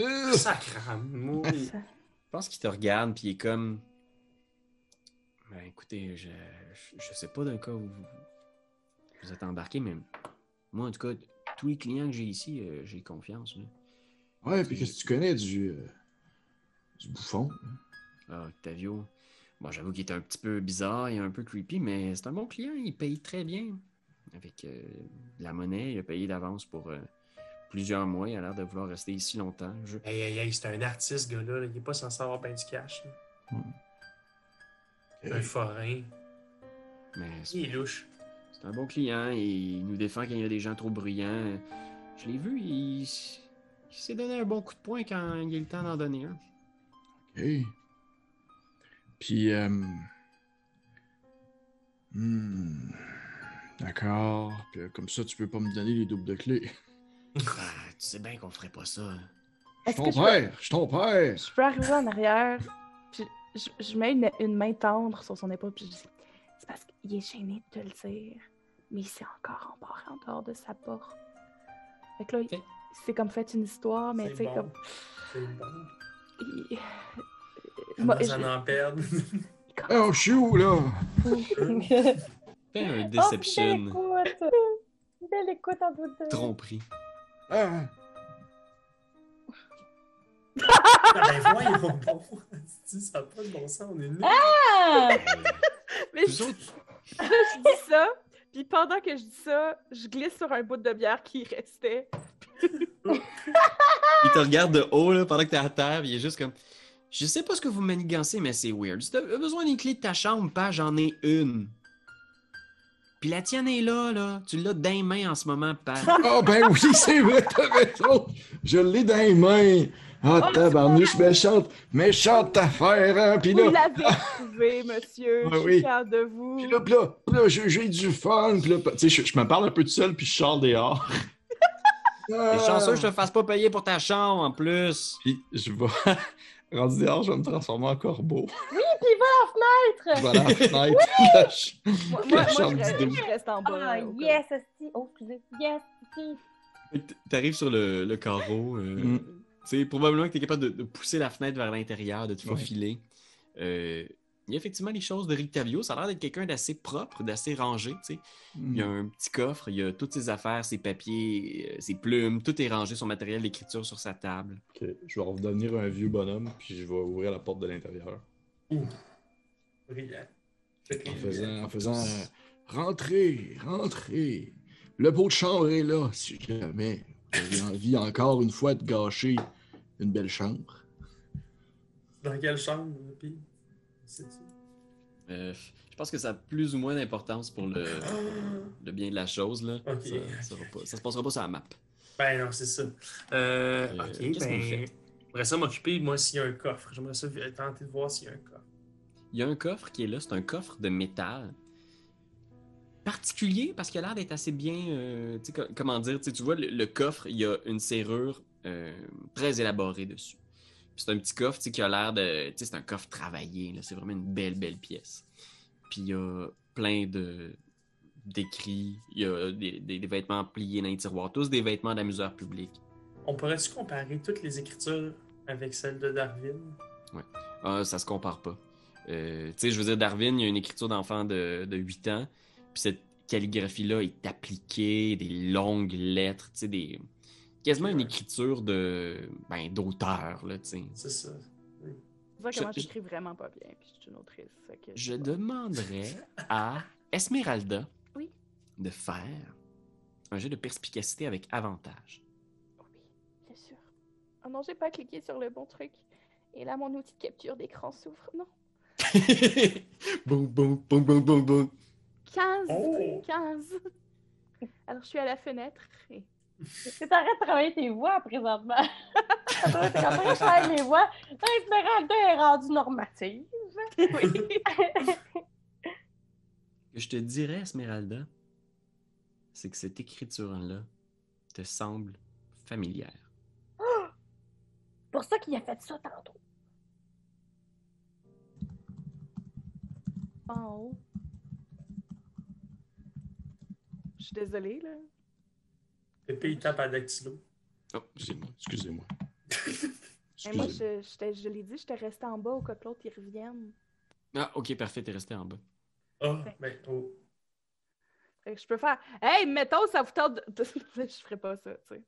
Euh, Sacramouille. Ça- Je pense qu'il te regarde, puis il est comme. Ben écoutez, je, je, je sais pas d'un cas où vous, vous êtes embarqué, mais moi, en tout cas, tous les clients que j'ai ici, euh, j'ai confiance. là. Ouais, puis qu'est-ce que tu connais du. euh, du bouffon? Ah, Octavio. Bon, j'avoue qu'il est un petit peu bizarre et un peu creepy, mais c'est un bon client. Il paye très bien. Avec euh, de la monnaie, il a payé d'avance pour euh, plusieurs mois. Il a l'air de vouloir rester ici longtemps. Je... Hey, hey, hey, c'est un artiste, ce gars-là. là. Il est pas censé avoir ben du cash. là. C'est un forain. Mais Il c'est est louche. c'est un bon client et il nous défend quand il y a des gens trop bruyants. Je l'ai vu, il, s'est donné un bon coup de poing quand il a eu le temps d'en donner un. Ok. Puis, euh... hmm, D'accord. Puis, euh, comme ça, tu peux pas me donner les doubles de clés. *laughs* Ah, tu sais bien qu'on ferait pas ça. Je ton je peux, père! Je suis ton père! je peux arriver en arrière, puis je, je mets une, une main tendre sur son épaule, puis je dis C'est parce qu'il est gêné de te le dire, mais il s'est encore embarré en dehors de sa porte. Fait que là, Ok. c'est comme fait une histoire, mais C'est tu sais, bon. comme. C'est bon. il- Moi, ça je- en perdre? Oh, je suis où, là? Fais un Oh, deception. belle écoute! Belle écoute en doute. Tromperie. Ah, Ah, ben voyons bon. Ça n'a pas de bon sens, on est nuls. Ah! Mais Vous *laughs* je, dis ça, puis pendant que je dis ça, je glisse sur un bout de bière qui restait. il te regarde de haut là, pendant que t'es à terre, puis il est juste comme. Je sais pas ce que vous manigancez, mais c'est weird. Si t'as besoin d'une clé de ta chambre, pas, j'en ai une. Puis la tienne est là, là. Tu l'as dans les mains en ce moment, pas. *laughs* Ah, ben oui, c'est vrai, t'as raison! Je l'ai dans les mains! Ah, Oh, tabarnouche méchante! Méchante affaire, hein! Puis Vous là, l'avez trouvé, monsieur. Ah je suis oui. fière de vous. puis là, là, là, j'ai j'ai du fun! Puis là, tu sais, je, je me parle un peu tout seul, puis je sors dehors. T'es Ah. chanceux que je te fasse pas payer pour ta chambre, en plus. Puis je vais. Rendu dehors, je vais me transformer en corbeau. Puis va à la Je vais à la fenêtre. là, je- Moi, La moi, moi, chambre je, du reste, je reste en bas. Ah, cas yes, esti. Oh, excusez. Yes, esti. T'arrives sur le, le carreau. euh, Mm. Tu sais, probablement que t'es capable de, de pousser la fenêtre vers l'intérieur, de te Ouais. faufiler. Euh, il y a effectivement les choses de Rictavio. Ça a l'air d'être quelqu'un d'assez propre, d'assez rangé. tu sais. Il y a un petit coffre, il y a toutes ses affaires, ses papiers, euh, ses plumes. Tout est rangé, son matériel d'écriture sur sa table. Ok, Je vais redevenir un vieux bonhomme, puis je vais ouvrir la porte de l'intérieur. Brillant. En faisant, en faisant euh, rentrer, rentrer. Le beau de chambre est là, si jamais avez envie encore une fois de gâcher une belle chambre. Dans quelle chambre, puis Euh, je pense que ça a plus ou moins d'importance pour le, le bien de la chose. Là. Ça, se passera pas sur la map. Ben non, c'est ça. Euh, Euh, ok, ben. J'aimerais ça m'occuper, moi, s'il y a un coffre. J'aimerais ça tenter de voir s'il y a un coffre. Il y a un coffre qui est là, c'est un coffre de métal. Particulier parce qu'il a l'air d'être assez bien. euh, comment dire, tu vois, le, le coffre, il y a une serrure euh, très élaborée dessus. C'est un petit coffre qui a l'air de. C'est un coffre travaillé, là, c'est vraiment une belle, belle pièce. Puis il y a plein de d'écrits, il y a des, des- des vêtements pliés dans les tiroirs, tous des vêtements d'amuseurs publics. On pourrait-tu comparer toutes les écritures avec celles de Darwin? Ah, ça se compare pas. Euh, tu sais, je veux dire, Darwin, il y a une écriture d'enfant de, de 8 ans, puis cette calligraphie-là est appliquée, des longues lettres, tu sais, des... quasiment une Ouais. écriture de ben, d'auteur, là, tu sais. C'est ça. Tu vois Je- comment je- j'écris vraiment pas bien, puis je suis une autrice. que Je demanderais à Esmeralda Oui. de faire un jeu de perspicacité avec avantage. Oui, bien sûr. Oh non, j'ai pas cliqué sur le bon truc. Et là, mon outil de capture d'écran s'ouvre. Non. *laughs* boum, boum, boum, boum, boum, boum. 15 Oh! 15 Alors, je suis à la fenêtre. Et... Est-ce que t'arrêtes de travailler tes voix présentement? *laughs* T'es en train de travailler mes voix. Esmeralda est rendue normative. Oui. que *laughs* je te dirais, Esmeralda, c'est que cette écriture-là te semble familière. *gasps* pour ça qu'il a fait ça tantôt. en haut. Je suis désolée, là. Pépé, il tape à dactylo. Oh, excusez-moi. Excusez-moi. *laughs* Mais moi, je, je l'ai dit, j'étais restée en bas au cas que l'autre, il revienne. Ah, ok, parfait, t'es resté en bas. Ah, ben, oh. Fait que je peux faire Hey, mettons, ça vous tente de. *laughs* je ferais pas ça, tu sais.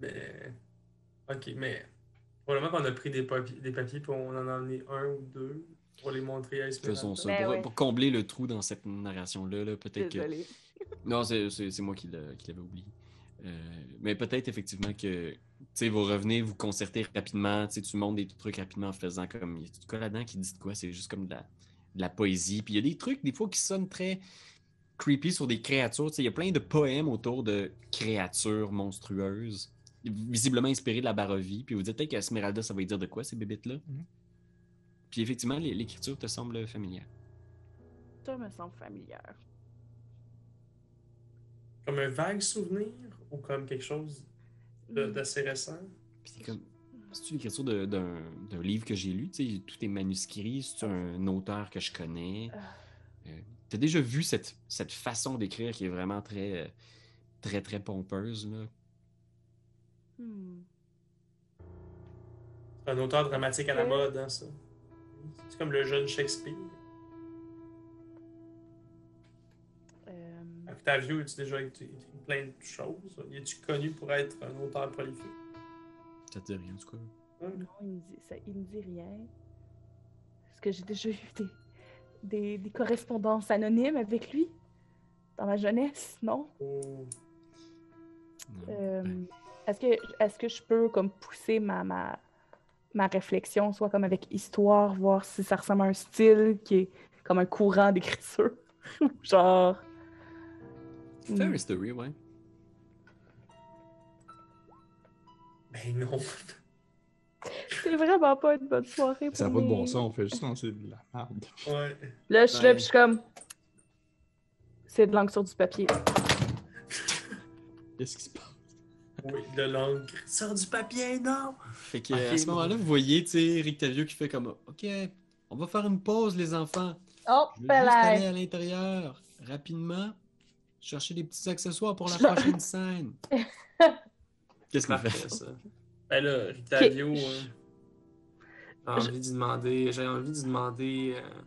Mais. Ok, mais. Probablement qu'on a pris des papiers, des papiers puis on en a emmené un ou deux pour les montrer à Esmeralda. Faisons ça. Ben pour, ouais. pour combler le trou dans cette narration-là, là, peut-être que. Non, c'est- c'est c'est moi qui l'a- qui l'avais oublié. Euh, mais peut-être effectivement que tu sais, vous revenez, vous concertez rapidement, tu montes des trucs rapidement en faisant comme. Il y a du quoi là-dedans qui dit de quoi, c'est juste comme de la, de la poésie. Puis il y a des trucs, des fois, qui sonnent très creepy sur des créatures. Tu sais, il y a plein de poèmes autour de créatures monstrueuses, visiblement inspirées de la Barovie. Puis vous dites peut-être qu'Esmeralda, ça va lui dire de quoi, ces bébites-là? Mhm. Puis effectivement, l'é- l'écriture te semble familière. Ça me semble familière. Comme un vague souvenir ou comme quelque chose Hmm. d'assez récent? Puis c'est comme. C'est l'écriture de- d'un livre que j'ai lu, tu sais, tout est manuscrit, c'est un auteur que je connais? Ah. Euh, T'as déjà vu cette, cette façon d'écrire qui est vraiment très, très, très pompeuse, là? Hmm. Un auteur dramatique à la mode, hein, ça? C'est comme le jeune Shakespeare. Octavio, as-tu déjà écrit plein de choses? Es-tu connu pour être un auteur prolifique? Ça te dit rien, cas. Hum. non, il me dit, ça, il me dit rien. Est-ce que j'ai déjà eu des, des, des correspondances anonymes avec lui dans ma jeunesse? Non? Oh. Euh, Ouais. Est-ce que, est que je peux comme pousser ma, ma, ma réflexion, soit comme avec histoire, voir si ça ressemble à un style qui est comme un courant d'écriture? Ou *laughs* Genre. Fais Hmm. un story, ouais. Ben non. *laughs* C'est vraiment pas une bonne soirée pour Ça n'a pas de bon sens, on fait juste lancer de la merde. Ouais. Là, je suis là, Ouais. puis je suis comme. C'est de l'encre sur du papier. *laughs* Qu'est-ce qui se passe? Oui, de l'encre. Sors du papier, non! Fait que, Ok, à ce moment-là, vous voyez, tu sais, Rick Tavio qui fait comme OK, on va faire une pause, les enfants. Oh, Je veux juste aller à l'intérieur, rapidement, chercher des petits accessoires pour la Je- prochaine scène. *laughs* Qu'est-ce qu'on fait? ça? Ben là, Rictavio, euh, J'ai envie d'y demander, j'ai envie d'y demander euh,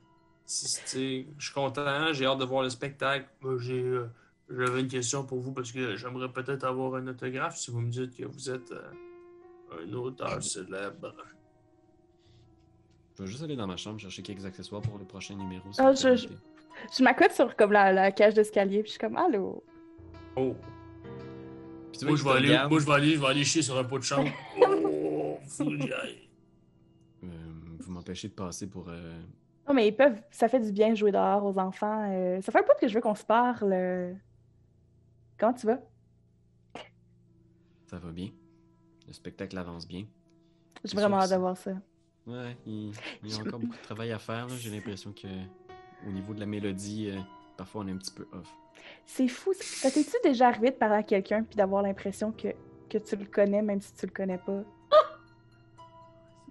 si tu sais, je suis content, j'ai hâte de voir le spectacle. J'ai, euh, j'avais une question pour vous parce que j'aimerais peut-être avoir un autographe si vous me dites que vous êtes euh, un auteur célèbre. Je vais juste aller dans ma chambre chercher quelques accessoires pour le prochain numéro. si Ah, vous je- permettez. Je m'accote sur comme la, la cage d'escalier, puis je suis comme Allô? oh. Puis Moi, je vais aller, moi, je vais aller, je vais aller chier sur un pot de chambre. *laughs* Oh, faut que j'y aille. Euh, vous m'empêchez de passer pour. euh, Non, mais ils peuvent. Ça fait du bien de jouer dehors aux enfants. euh, Ça fait un peu que je veux qu'on se parle. Comment tu vas? Ça va bien. Le spectacle avance bien. J'ai vraiment hâte de voir ça. Ouais, il, il y a encore beaucoup de travail à faire. là. J'ai l'impression que au niveau de la mélodie, euh, parfois on est un petit peu off. C'est fou. Ça t'est-tu déjà arrivé de parler à quelqu'un puis d'avoir l'impression que, que tu le connais même si tu le connais pas?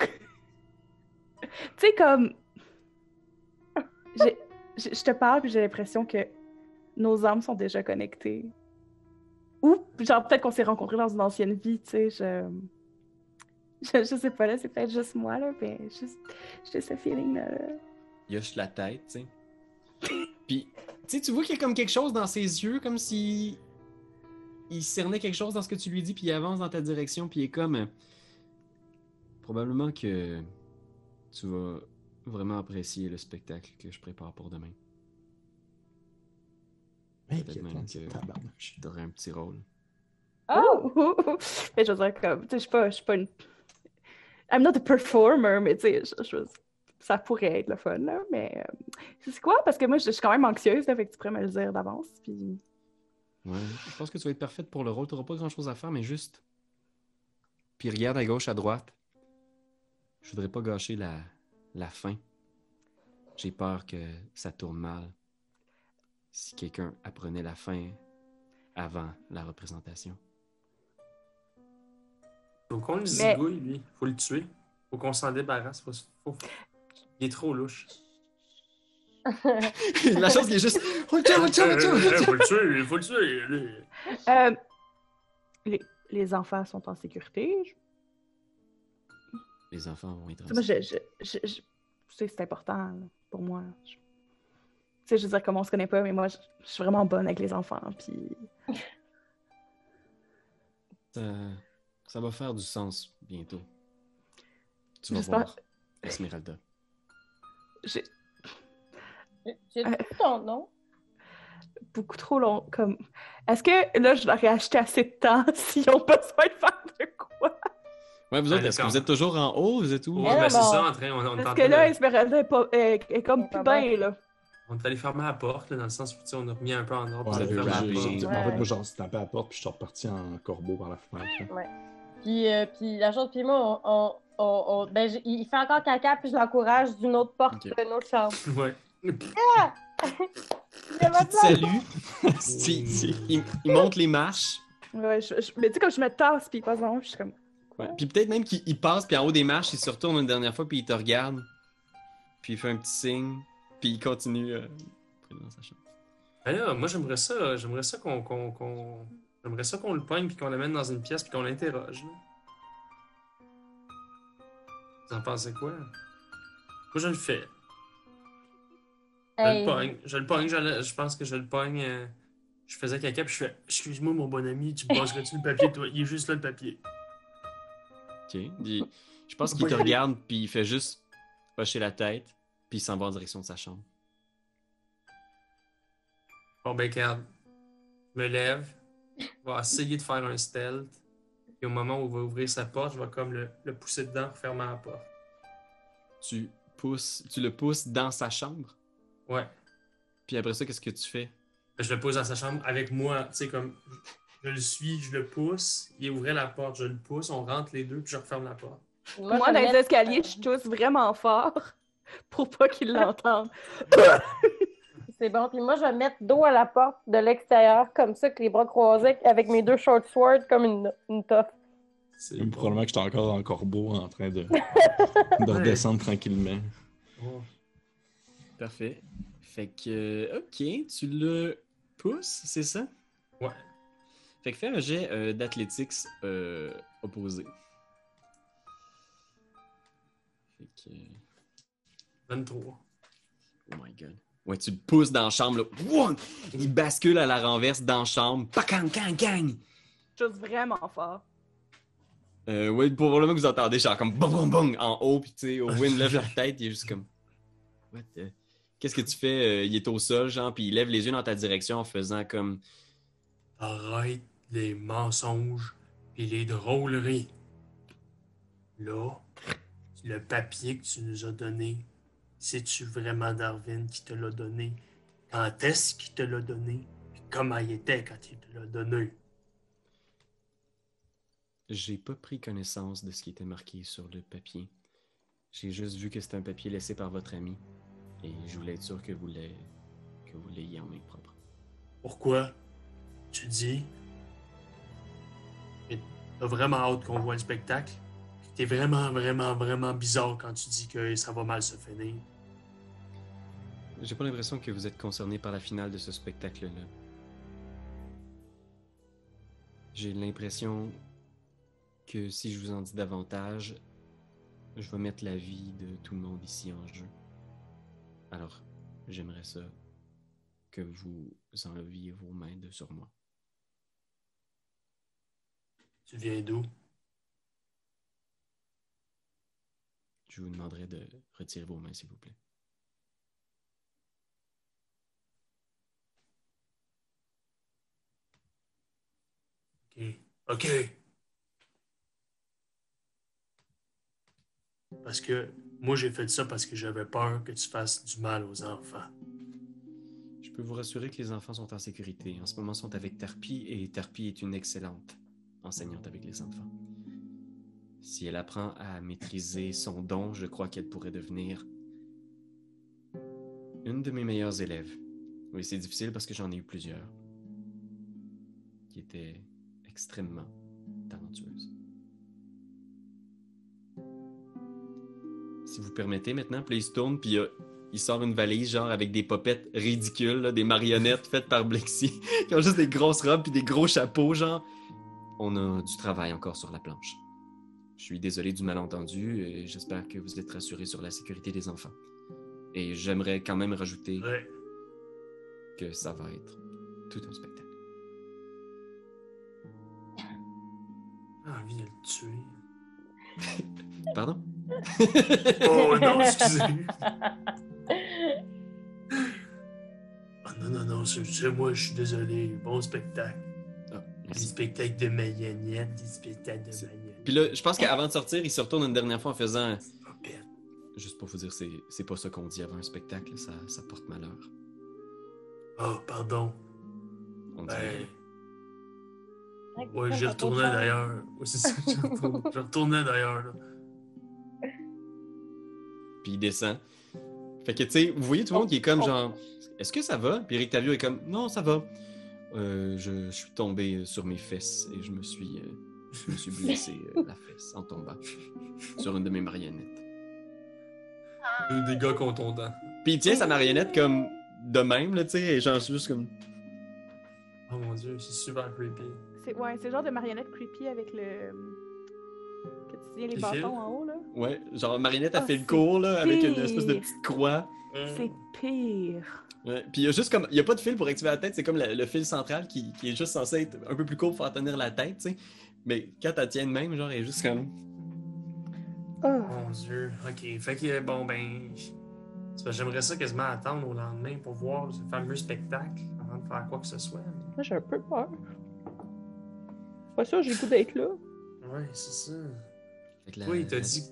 *laughs* tu sais, comme. Je te parle puis j'ai l'impression que nos âmes sont déjà connectées. Ou, genre, peut-être qu'on s'est rencontrés dans une ancienne vie, tu sais. Je... je. je sais pas, là, c'est peut-être juste moi, là, mais juste. J'ai ce feeling-là. là. Il hoche la tête, tu sais. Tu sais, tu vois qu'il y a comme quelque chose dans ses yeux, comme si il cernait quelque chose dans ce que tu lui dis, puis il avance dans ta direction, puis il est comme. euh, Probablement que tu vas vraiment apprécier le spectacle que je prépare pour demain. Mais Peut-être même que-. Tu aurais un petit rôle. Oh! *laughs* Mais je veux dire, comme, tu sais, je suis pas, je suis pas une. I'm not a performer, mais tu sais, je- je- ça pourrait être le fun, là. Mais euh, c'est quoi? Parce que moi, je je suis quand même anxieuse, là, fait que tu pourrais me le dire d'avance. Puis. Ouais. Je pense que tu vas être parfaite pour le rôle. Tu n'auras pas grand chose à faire, mais juste. Puis regarde à gauche, à droite. Je voudrais pas gâcher la, la fin. J'ai peur que ça tourne mal. Si quelqu'un apprenait la fin avant la représentation. Faut qu'on le Mais- zigouille, lui. Faut le tuer. Faut qu'on s'en débarrasse. Faut... faut- Il est trop louche. *laughs* la chose qui est juste. Oh, tiens, oh, tiens, oh, tiens, oh, Euh, tiens. faut le tuer, faut le tuer. lui. Euh, les, les enfants sont en sécurité. Je- Les enfants vont être. tu sais, moi, je, je, je, je- tu sais, c'est important pour moi. Je- tu sais, je veux dire, comme on se connaît pas, mais moi, je, je suis vraiment bonne avec les enfants. Puis. *laughs* Ça, ça va faire du sens bientôt. Tu vas voir, Esmeralda. J'ai J'ai Euh. ton nom. beaucoup trop long. Comme... Est-ce que là, je leur ai acheté assez de temps s'ils ont besoin de faire de quoi? Ouais, vous autres, est-ce que vous êtes toujours en haut? Vous êtes où? Ouais, ben c'est ça, on- en train. On, on Parce que là, de- Esmeralda est, pas, est, est comme plus bien, là. on est allé fermer la porte, là, dans le sens où tu sais, on a remis un peu en ordre. Ouais, j'ai- j'ai- j'ai- Ouais. En fait, moi, genre, tapé à la porte, puis je suis reparti en corbeau par la fenêtre. là. Puis, euh, puis la chose, puis moi, on, on, on- on- ben, il fait encore caca, puis je l'encourage d'une autre porte, Ok. d'une autre chambre. *laughs* Ouais. *laughs* Il y a Tu te maintenant- salues. *laughs* il, il- il monte les marches. Ouais, je, je- mais tu sais, comme je me tasse, puis il passe en haut, je suis comme. Ouais. Puis peut-être même qu'il il passe, puis en haut des marches, il se retourne une dernière fois, puis il te regarde. Puis il fait un petit signe, puis il continue euh, dans sa chambre. Ben là, moi, j'aimerais ça, j'aimerais ça qu'on, j'aimerais ça qu'on le pogne puis qu'on l'amène dans une pièce puis qu'on l'interroge. là. Vous en pensez quoi? Moi, je le fais. Je Hey, le pogne. Je le pogne. Je, le- je pense que je le pogne. euh, je faisais caca puis je fais Excuse-moi, mon bon ami, tu me passerais-tu le papier, toi? Il est juste là, le papier. Ok. Il- je pense qu'il te regarde, puis il fait juste hocher la tête, puis il s'en va en direction de sa chambre. Bon, ben, regarde. Je me lève. Je vais essayer de faire un stealth. Et au moment où il va ouvrir sa porte, je vais comme le, le pousser dedans pour fermer la porte. Tu pousses, tu le pousses dans sa chambre, Ouais. puis après ça, qu'est-ce que tu fais? Je le pousse dans sa chambre avec moi. Tu sais, comme je le suis, je le pousse. Il ouvrait la porte, je le pousse, on rentre les deux, puis je referme la porte. Moi, je dans les escaliers, je tousse vraiment fort *laughs* pour pas qu'ils l'entendent. *laughs* C'est bon. Puis moi, je vais mettre dos à la porte de l'extérieur, comme ça, que les bras croisés, avec mes deux short swords, comme une, une toffe. C'est bon. probablement que j'étais encore en corbeau en train de, *laughs* de redescendre tranquillement. Oh. Parfait. Fait que, ok, tu le pousses, c'est ça? Ouais. Fait que fais un jet euh, d'athlétiques euh, opposé. Fait que, 23. oh my god. Ouais, tu le pousses dans la chambre, là. Wouah! Il bascule à la renverse dans la chambre. Pacang, gang, gang! Tousse vraiment fort. Euh, ouais, probablement que vous entendez genre comme bong bong bong en haut, puis tu sais, Owen lève la tête, il est juste comme. What the- Qu'est-ce que tu fais? Euh, il est au sol, genre, puis il lève les yeux dans ta direction en faisant comme. Arrête les mensonges et les drôleries. Là, le papier que tu nous as donné, sais-tu vraiment Darwin qui te l'a donné? Quand est-ce qu'il te l'a donné? Puis comment il était quand il te l'a donné? J'ai pas pris connaissance de ce qui était marqué sur le papier. J'ai juste vu que c'était un papier laissé par votre ami. Et je voulais être sûr que vous l'ayez, que vous l'ayez en main propre. Pourquoi? Tu dis? T'as vraiment hâte qu'on voit le spectacle? T'es vraiment, vraiment, vraiment bizarre quand tu dis que ça va mal se finir. J'ai pas l'impression que vous êtes concerné par la finale de ce spectacle-là. J'ai l'impression que si je vous en dis davantage, je vais mettre la vie de tout le monde ici en jeu. Alors, j'aimerais ça que vous enleviez vos mains de sur moi. Tu viens d'où? Je vous demanderai de retirer vos mains, s'il vous plaît. OK. OK. Parce que moi, j'ai fait ça parce que j'avais peur que tu fasses du mal aux enfants. Je peux vous rassurer que les enfants sont en sécurité. En ce moment, ils sont avec Tarpi et Tarpi est une excellente enseignante avec les enfants. Si elle apprend à maîtriser son don, je crois qu'elle pourrait devenir une de mes meilleures élèves. Oui, c'est difficile parce que j'en ai eu plusieurs qui étaient extrêmement talentueuses. Si vous permettez maintenant, puis il se tourne, puis il a- il sort une valise, genre avec des popettes ridicules, là, des marionnettes faites par Blexi, *laughs* qui ont juste des grosses robes puis des gros chapeaux, genre. On a du travail encore sur la planche. Je suis désolé du malentendu et j'espère que vous êtes rassurés sur la sécurité des enfants. Et j'aimerais quand même rajouter Ouais. que ça va être tout un spectacle. J'ai envie de le tuer. Pardon? Oh non, *laughs* excusez. *laughs* Ah non, non, non, c'est c'est moi, je suis désolé. Bon spectacle. Ah, Des spectacles de marionnettes, des spectacles de marionnettes. Puis là, je pense qu'avant de sortir, il se retourne une dernière fois en faisant. Popette. Juste pour vous dire, c'est, c'est pas ça qu'on dit avant un spectacle, ça, ça porte malheur. Oh, pardon. On dit. Ben, Ouais, j'y retournais ça, d'ailleurs. Ouais, c'est ça, j'y retournais, d'ailleurs. là. *laughs* Puis il descend. Fait que, tu sais, vous voyez tout le monde qui est comme Oh. genre, est-ce que ça va? Puis Eric Tavio est comme, non, ça va. Euh, je, je suis tombé sur mes fesses et je me suis, euh, je me suis blessé euh, la fesse en tombant sur une de mes marionnettes. Deux dégâts contondants. Puis il tient sa marionnette comme de même, là, tu sais, et genre juste comme. Oh mon dieu, c'est super creepy. C'est ouais, c'est le genre de marionnette creepy avec le. Que tu tiens les bâtons en haut, là. Ouais, genre Marionnette a Ah, fait le cours, là, avec une espèce de petite croix. C'est pire. Ouais. Puis il y a juste comme. Il y a pas de fil pour activer la tête, c'est comme le, le fil central qui, qui est juste censé être un peu plus court pour en tenir la tête, tu sais. Mais quand elle tient de même, genre, elle est juste comme. Oh. Mon dieu. Ok, fait que bon ben. J'aimerais ça quasiment attendre au lendemain pour voir ce fameux spectacle avant de faire quoi que ce soit. mais- Moi, j'ai un peu peur. Pas sûr, j'ai le goût d'être là. Ouais, c'est ça. La- Oui, il t'a dit.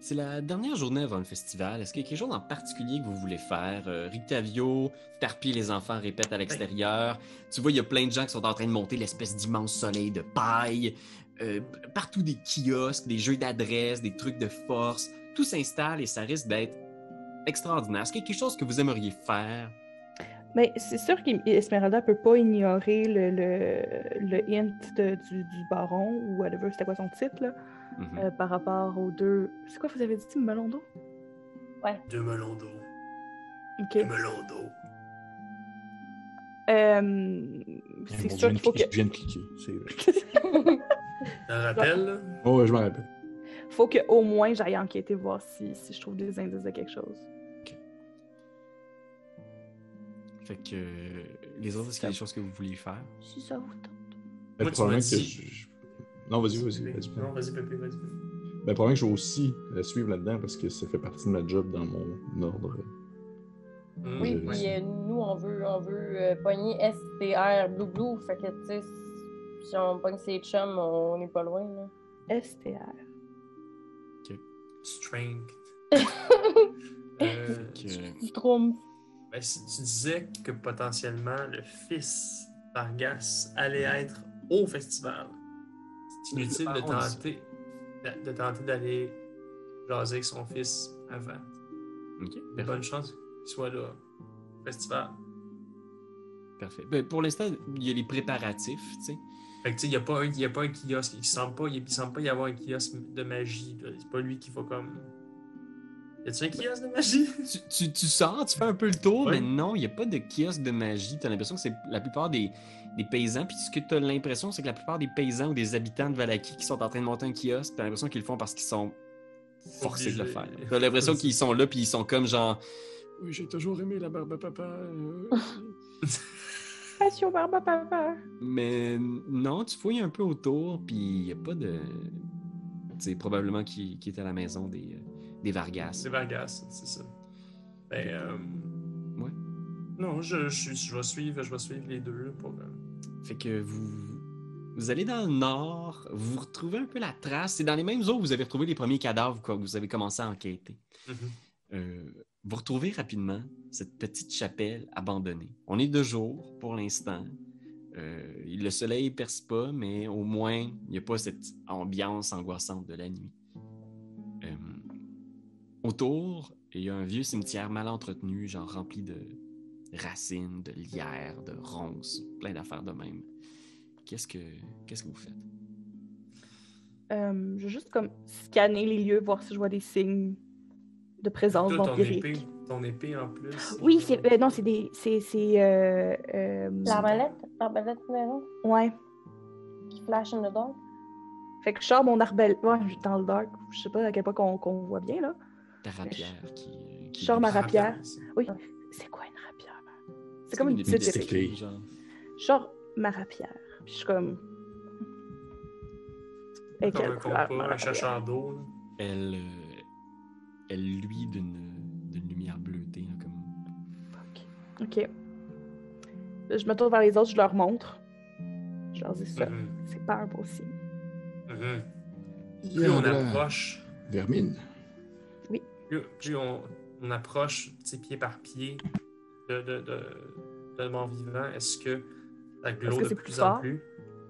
C'est la dernière journée avant le festival. Est-ce qu'il y a quelque chose en particulier que vous voulez faire? Euh, Rictavio, Tarpi, les enfants répètent à l'extérieur. Tu vois, il y a plein de gens qui sont en train de monter l'espèce d'immense soleil de paille. Euh, partout des kiosques, des jeux d'adresse, des trucs de force. Tout s'installe et ça risque d'être extraordinaire. Est-ce qu'il y a quelque chose que vous aimeriez faire? Mais c'est sûr qu'Esmeralda peut pas ignorer le, le, le hint de- du, du baron ou whatever, c'était quoi son titre, là, Mhm. euh, par rapport aux deux. C'est quoi vous avez dit, melon d'eau? Deux melons d'eau. Ok. Deux melons d'eau. Euh, c'est Bon, sûr je viens qu'il faut de- que. Je viens de cliquer, c'est vrai. *laughs* T'en rappelles, là? Oh, ouais, je me rappelle. faut que au moins j'aille enquêter voir si, si je trouve des indices de quelque chose. Fait que euh, les autres, est-ce qu'il y a des choses que vous vouliez faire? Si ça vous tente. Ben, Moi, tu probablement m'as que dit- je- je- Non, vas-y, vas-y. vas-y. Non, vas-y, Pépé, vas-y. Ben, probablement que je vais aussi la suivre là-dedans parce que ça fait partie de ma job dans mon ordre. Hum, Oui, puis euh, nous, on veut, on veut euh, pogner STR Blue Blue. Fait que, tu sais, si on pogne ses chums, on n'est pas loin, là. STR. Strength. *laughs* Euh, Fait que, Du trompe. Ben, si tu disais que potentiellement le fils d'Argas allait être au festival, c'est inutile de tenter de, tenter d'aller jaser avec son fils avant. ok, Il y a parfait. bonne chance qu'il soit là au festival. parfait. Ben, pour l'instant, il y a les préparatifs, tu sais. Fait que il n'y a, pas un- il y a pas un kiosque. Il semble pas, il, il semble pas y avoir un kiosque de magie. C'est pas lui qui va comme. Y a-tu un kiosque de magie? *laughs* Tu, tu, tu sors, tu fais un peu le tour, Ouais. mais non, il n'y a pas de kiosque de magie. Tu as l'impression que c'est la plupart des, des paysans. Puis ce que tu as l'impression, c'est que la plupart des paysans ou des habitants de Valaki qui sont en train de monter un kiosque, tu as l'impression qu'ils le font parce qu'ils sont forcés de le faire. Tu as l'impression *laughs* qu'ils sont là, puis ils sont comme genre. Oui, j'ai toujours aimé la barbe à papa. euh, *laughs* Passion barbe papa. Mais non, tu fouilles un peu autour, puis il n'y a pas de. C'est probablement qui, qui est à la maison des, euh, des Vargas. C'est Vargas, c'est ça. Ben, euh, Ouais. Non, je, je, je vais suivre, je vais suivre les deux pour. euh, Fait que vous, vous allez dans le nord, vous retrouvez un peu la trace. C'est dans les mêmes eaux que vous avez retrouvé les premiers cadavres quand vous avez commencé à enquêter. mhm. Euh, vous retrouvez rapidement cette petite chapelle abandonnée. On est de jour pour l'instant. Euh, le soleil perce pas, mais au moins, il n'y a pas cette ambiance angoissante de la nuit. Autour, il y a un vieux cimetière mal entretenu, genre rempli de racines, de lierres, de ronces, plein d'affaires de même. Qu'est-ce que, qu'est-ce que vous faites? Euh, je vais juste comme scanner les lieux, voir si je vois des signes de présence Toi, ton vampirique. épée, ton épée en plus. Oui, c'est euh, non, c'est des c'est c'est euh, euh, L'arbalète? L'arbalète numéro ouais. qui flash in the dark? Fait que je sors mon arbalète. Ouais, je suis dans le dark. Je sais pas à quel point qu'on qu'on voit bien là. Ta rapière qui. euh, qui Je sors ma rapière. Oui. C'est quoi une rapière? C'est comme une épée petite épée. genre. Je sors ma rapière. Puis je suis comme. Et Comme un compas, un chercheur d'eau. Elle, euh, elle luit d'une lumière bleutée, là, comme. Ok. Je me tourne vers les autres, je leur montre. Je leur dis ça. Mhm, C'est pas un beau signe. Il y Plus a on approche, vermine. Plus, plus on, on approche pied par pied de, de, de, de mort vivant, est-ce que ça glow que de plus plus en plus?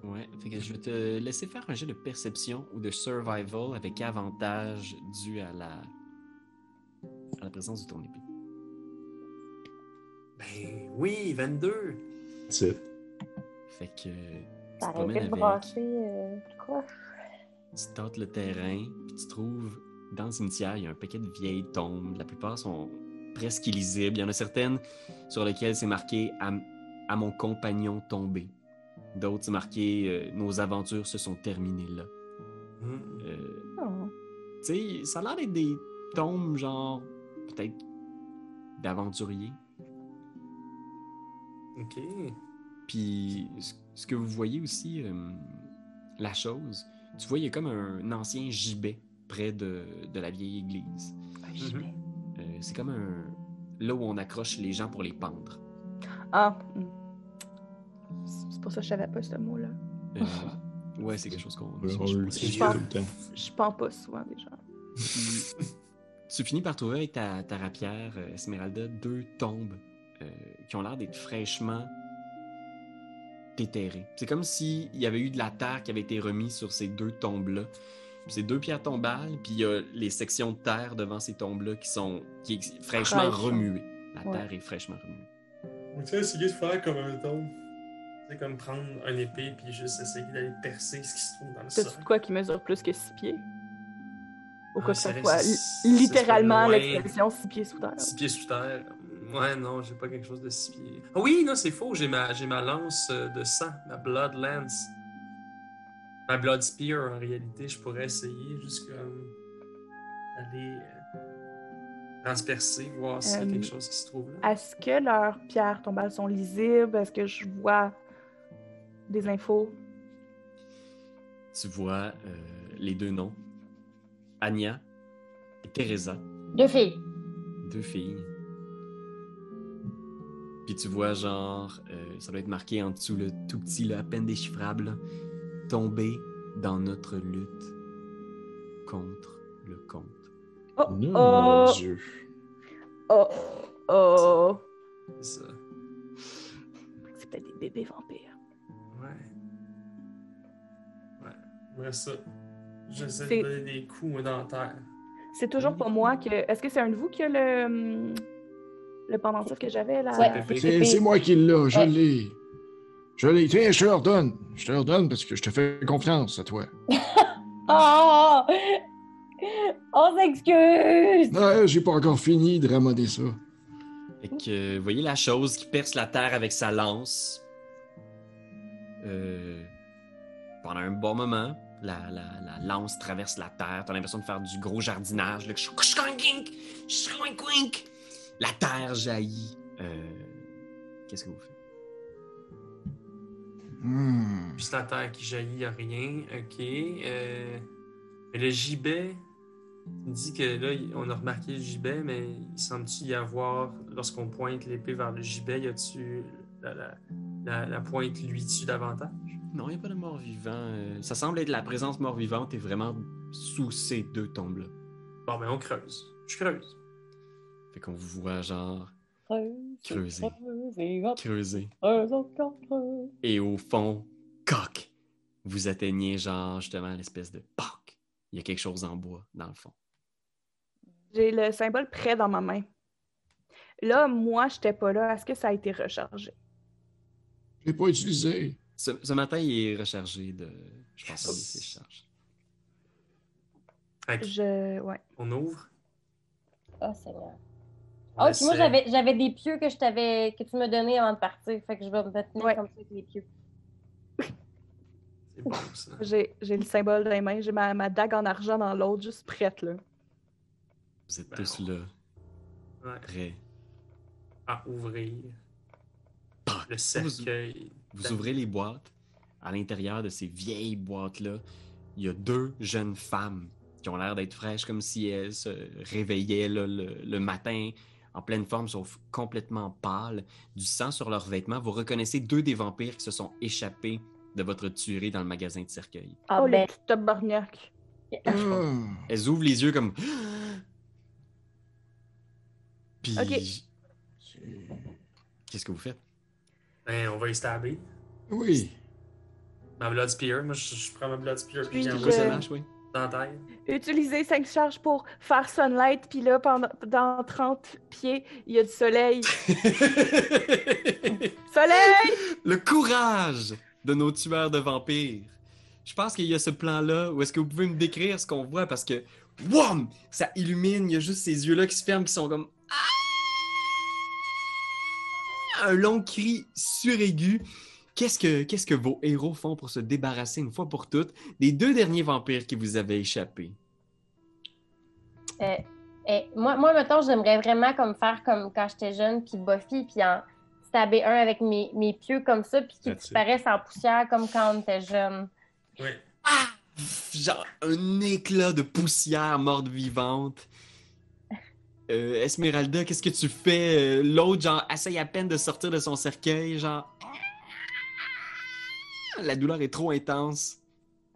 Ouais, fait que je vais te laisser faire un jeu de perception ou de survival avec avantage dû à la, à la présence de ton épée. Ben oui, 22! C'est it. Fait que tu te promènes avec, brasser euh, quoi? tu tâtes le terrain, puis tu trouves dans le cimetière, il y a un paquet de vieilles tombes. La plupart sont presque illisibles. Il y en a certaines sur lesquelles c'est marqué à, à mon compagnon tombé. D'autres, c'est marqué euh, Nos aventures se sont terminées là. Euh, Oh. Tu sais, ça a l'air d'être des tombes, genre, peut-être d'aventuriers. Ok. Puis, ce- ce que vous voyez aussi, euh, la chose, tu vois, il y a comme un ancien gibet près de, de la vieille église. Un gibet. Euh, c'est comme un. Là où on accroche les gens pour les pendre. Ah. hmm. C'est pour ça que je savais pas ce mot-là. Euh, ouais, c'est quelque chose qu'on. Je. Je pense pas souvent déjà. *laughs* Tu finis par trouver avec ta, ta rapière, euh, Esmeralda, deux tombes euh, qui ont l'air d'être fraîchement déterrées. C'est comme s'il y avait eu de la terre qui avait été remise sur ces deux tombes-là. C'est deux pierres tombales, puis il y a les sections de terre devant ces tombes-là qui sont qui est fraîchement remuées. La Ouais. terre est fraîchement remuée. Ou tu sais, essayer de faire comme un tombe. C'est comme prendre un épée puis juste essayer d'aller percer ce qui se trouve dans le sol. C'est quoi qui mesure plus que 6 pieds? Au Ah, cas que ça ça risque- soit littéralement l'expression 6 pieds sous terre. Six pieds sous terre. Ouais, non, j'ai pas quelque chose de six pieds. Ah oui, non, c'est faux. J'ai ma, j'ai ma lance euh, de sang, ma Blood Lance. Ma Blood Spear, en réalité. Je pourrais essayer juste comme aller euh, transpercer, voir s'il y a Euh, quelque chose qui se trouve là. Est-ce que leurs pierres tombales sont lisibles? Est-ce que je vois des infos? Tu vois euh, les deux noms. Anya et Teresa. Deux filles. Deux filles. Puis tu vois, genre, euh, ça doit être marqué en dessous, le tout petit, là, à peine déchiffrable, là, tomber dans notre lutte contre le compte. Oh, Non, oh, mon Dieu. oh, oh. C'est ça. C'est peut-être des bébés vampires. Ouais. Ouais. Après ça, j'essaie C'est- de donner des coups dentaires. C'est toujours pas moi que. Est-ce que c'est un de vous qui a le. hum, le pendentif que j'avais là? Ouais. C'est c'est moi qui l'ai, je Ouais. l'ai. Je l'ai. Tiens, je te le redonne. Je te le redonne parce que je te fais confiance à toi. Oh! *laughs* On s'excuse! Non, j'ai pas encore fini de ramener ça. Fait que, vous voyez la chose qui perce la terre avec sa lance. Euh, pendant un bon moment, la, la- la lance traverse la terre. T'as l'impression de faire du gros jardinage. là. La terre jaillit. Euh, Qu'est-ce que vous faites? Hmm. Juste la terre qui jaillit, y a rien. Ok. Euh... Mais le gibet, tu me dis que là, on a remarqué le gibet, mais il semble-t-il y avoir, lorsqu'on pointe l'épée vers le gibet, y a-tu la, la, la, la pointe lui dessus davantage? Non, il n'y a pas de mort-vivant. euh, ça semble être la présence mort-vivante est vraiment sous ces deux tombes-là. Bon, ben on creuse. Je creuse. Fait qu'on vous voit genre Creuser. Creuser, creuser. Et au fond, coq, vous atteignez genre justement l'espèce de poc. Il y a quelque chose en bois dans le fond. J'ai le symbole prêt dans ma main. Là, moi, j'étais pas là. Est-ce que ça a été rechargé? Je l'ai pas utilisé. Ce, ce matin, il est rechargé de. Je pense chargé. Que Je. Ouais. on ouvre? Oh, Seigneur. Ah, puis moi, j'avais, j'avais des pieux que je t'avais, que tu m'as donnés avant de partir. Fait que je vais me tenir Ouais. comme ça avec les pieux. C'est bon, ça. *laughs* J'ai j'ai le symbole dans les mains. J'ai ma, ma dague en argent dans l'autre, juste prête, là. Vous êtes Ben tous là, Ouais. prêts. À ouvrir le cercueil. Vous ouvrez les boîtes. À l'intérieur de ces vieilles boîtes-là, il y a deux jeunes femmes qui ont l'air d'être fraîches, comme si elles se réveillaient là, le, le matin en pleine forme, sauf complètement pâles, du sang sur leurs vêtements. Vous reconnaissez deux des vampires qui se sont échappés de votre tuerie dans le magasin de cercueil. Ah, oh, ben, tabarnak. Hmm. Elles ouvrent les yeux comme. *gasps* Puis. Qu'est-ce que vous faites? Ben, on va y stabber. Oui. Ma Blood Spear, moi je, je prends ma Blood Spear puis je- ça ça marche, oui. Utiliser 5 charges pour faire sunlight, puis là, pendant, dans 30 pieds, il y a du soleil. *laughs* Soleil! Le courage de nos tueurs de vampires. Je pense qu'il y a ce plan-là où est-ce que vous pouvez me décrire ce qu'on voit parce que WAM! Ça illumine, il y a juste ces yeux-là qui se ferment qui sont comme Ah! un long cri suraigu. Qu'est-ce que, qu'est-ce que vos héros font pour se débarrasser une fois pour toutes des deux derniers vampires qui vous avaient échappé? euh, eh, moi, moi, mettons, j'aimerais vraiment comme faire comme quand j'étais jeune, puis Buffy, puis en stabber un avec mes, mes pieux comme ça, puis qui disparaissent en poussière comme quand on était jeune. Oui. Genre un éclat de poussière morte vivante. Euh, Esmeralda, qu'est-ce que tu fais? Euh, L'autre, genre, essaye à peine de sortir de son cercueil, genre. La douleur est trop intense.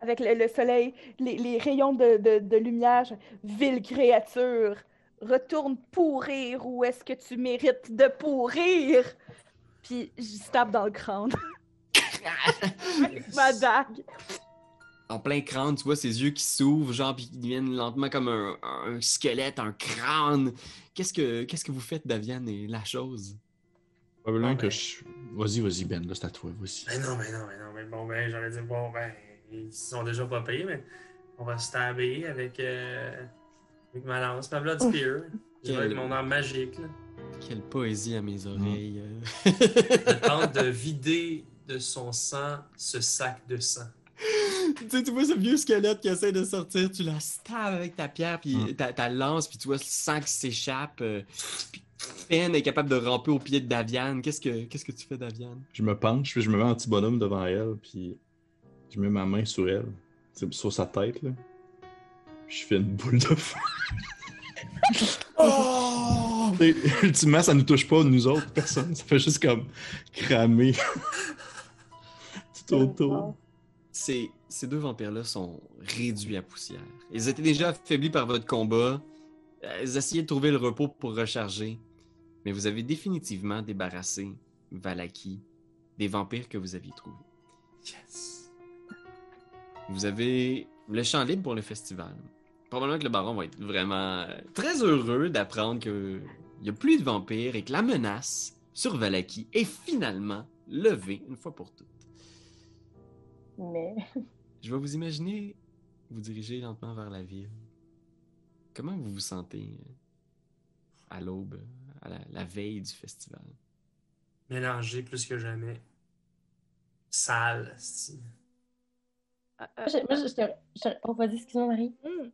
Avec le, le soleil, les, les rayons de, de, de lumière, ville créature, retourne pourrir où est-ce que tu mérites de pourrir? Puis je tape dans le crâne. *laughs* Avec ma dague. En plein crâne, tu vois ses yeux qui s'ouvrent, genre, puis qui deviennent lentement comme un, un squelette, un crâne. Qu'est-ce que, qu'est-ce que vous faites, Daviane et la chose? Probablement Ah, que ben. je. Vas-y, vas-y, Ben, là, c'est à toi, vas-y. Ben non, ben non, ben non, ben bon, ben j'allais dire, bon, ben, ils sont déjà pas payés, mais on va se stabber avec, euh, avec ma lance, ma Blood Spear. Je vais avec mon arme magique, là. Quelle poésie à mes oreilles. euh. *laughs* Je tente de *laughs* vider de son sang ce sac de sang. tu, sais, tu vois ce vieux squelette qui essaie de sortir, tu la stabs avec ta pierre, puis Mm. ta, ta lance, puis tu vois le sang qui s'échappe. euh, puis Pen est capable de ramper au pied de Daviane. Qu'est-ce que, qu'est-ce que tu fais, Daviane? Je me penche, puis je me mets en petit bonhomme devant elle, puis je mets ma main sur elle, sur sa tête, là. Je fais une boule de feu. *laughs* *laughs* oh! Ultimement, ça nous touche pas, nous autres, personne. Ça fait juste comme cramer *laughs* tout autour. Ces, ces deux vampires-là sont réduits à poussière. Ils étaient déjà affaiblis par votre combat. Euh, Ils essayaient de trouver le repos pour recharger. Mais vous avez définitivement débarrassé Valaki des vampires que vous aviez trouvés. Yes! Vous avez le champ libre pour le festival. Probablement que le baron va être vraiment euh, très heureux d'apprendre qu'il n'y a plus de vampires et que la menace sur Valaki est finalement levée une fois pour toutes. Mais Je vais vous imaginer vous diriger lentement vers la ville. Comment vous vous sentez euh, à l'aube, à la, la veille du festival? Mélangé plus que jamais. Sale, esti. Euh, moi, je- moi, je- je te- oh, vas-y, excuse-moi, Marie. hmm.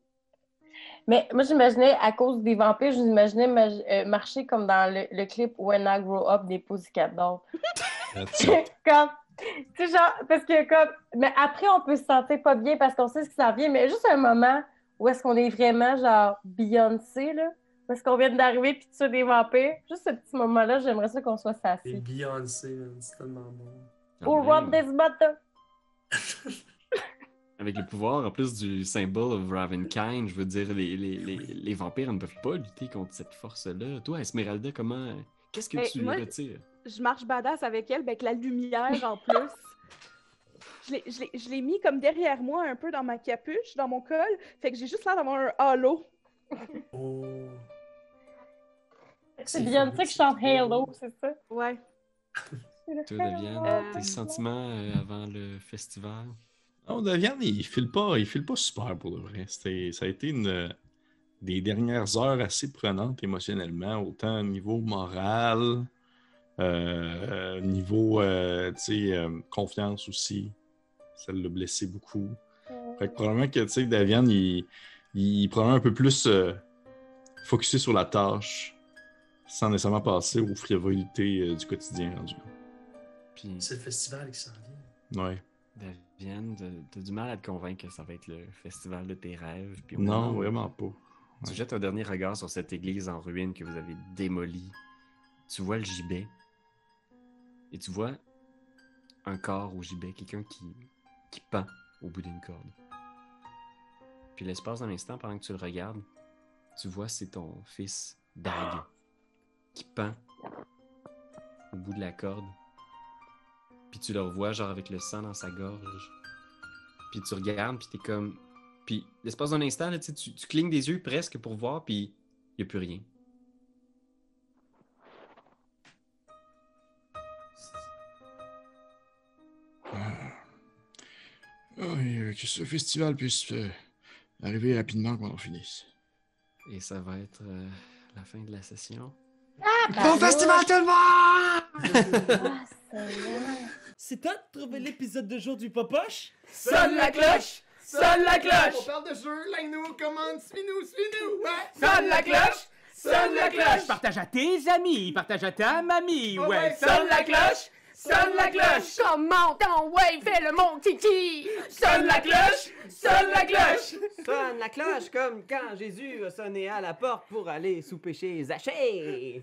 Mais moi, j'imaginais, à cause des vampires, je m'imaginais ma- euh, marcher comme dans le, le clip When I Grow Up des Pussycat Dolls. *laughs* Comme, tu sais, genre, parce que comme, mais après, on peut se sentir pas bien parce qu'on sait ce qui s'en vient, mais juste un moment où est-ce qu'on est vraiment, genre, Beyoncé, là, est-ce qu'on vient d'arriver puis tu des vampires, juste ce petit moment-là, j'aimerais ça qu'on soit C'est sassy. Beyoncé, man, c'est tellement bon. Ah ouais. what this butter? Avec le pouvoir, en plus du symbole of Ravenkind, je veux dire, les, les, les, les vampires ne peuvent pas lutter contre cette force-là. Toi, Esmeralda, comment. Qu'est-ce que Eh, tu moi- retires? Je marche badass avec elle, ben, avec la lumière en plus. *laughs* Je l'ai- Je l'ai- je l'ai mis comme derrière moi, un peu dans ma capuche, dans mon col. Fait que j'ai juste l'air d'avoir un halo. Oh. C'est Beyoncé qui chante Halo, c'est ça? Ouais. Toi, Deviane, Euh, tes sentiments euh, avant le festival? Non, Davian, il file pas, il file pas super pour le vrai. C'était, ça a été une des dernières heures assez prenantes émotionnellement, autant au niveau moral, euh, niveau euh, tu sais, euh, confiance aussi. Ça l'a blessé beaucoup. Fait que probablement que tu sais, Davian, il, il est probablement un peu plus euh, focusé sur la tâche, sans nécessairement passer aux frivolités euh, du quotidien rendu. Puis, C'est le festival qui s'en vient. Ouais. Daviane, t'as- t'as du mal à te convaincre que ça va être le festival de tes rêves. Puis Non, où vraiment pas. Tu Ouais. jettes un dernier regard sur cette église en ruine que vous avez démolie. Tu vois le gibet. Et tu vois un corps au gibet, quelqu'un qui, qui pend au bout d'une corde. Puis l'espace d'un instant, pendant que tu le regardes, tu vois c'est ton fils Dag qui pend au bout de la corde. Puis tu le revois genre avec le sang dans sa gorge. Puis tu regardes, puis t'es comme... Puis l'espace d'un instant, là, tu, tu, clignes des yeux presque pour voir, puis il n'y a plus rien. Oui, euh, que ce festival puisse euh, arriver rapidement quand on finisse. Et ça va être euh, la fin de la session. Bon festival tout le monde! Ah. C'est toi de trouver l'épisode de jour du Popoche? Sonne la cloche! Sonne la On cloche! parle de jeu, like-nous, commande, suis-nous, suis-nous, ouais! Sonne la cloche! Sonne la cloche! Partage à tes amis, partage à ta mamie, Ouais, ouais. ouais, Sonne la cloche! Sonne la cloche! Comment ton ouais, fais le mon titi! Sonne la cloche! Sonne la cloche! Sonne la cloche comme quand Jésus a sonné à la porte pour aller souper chez Zachée.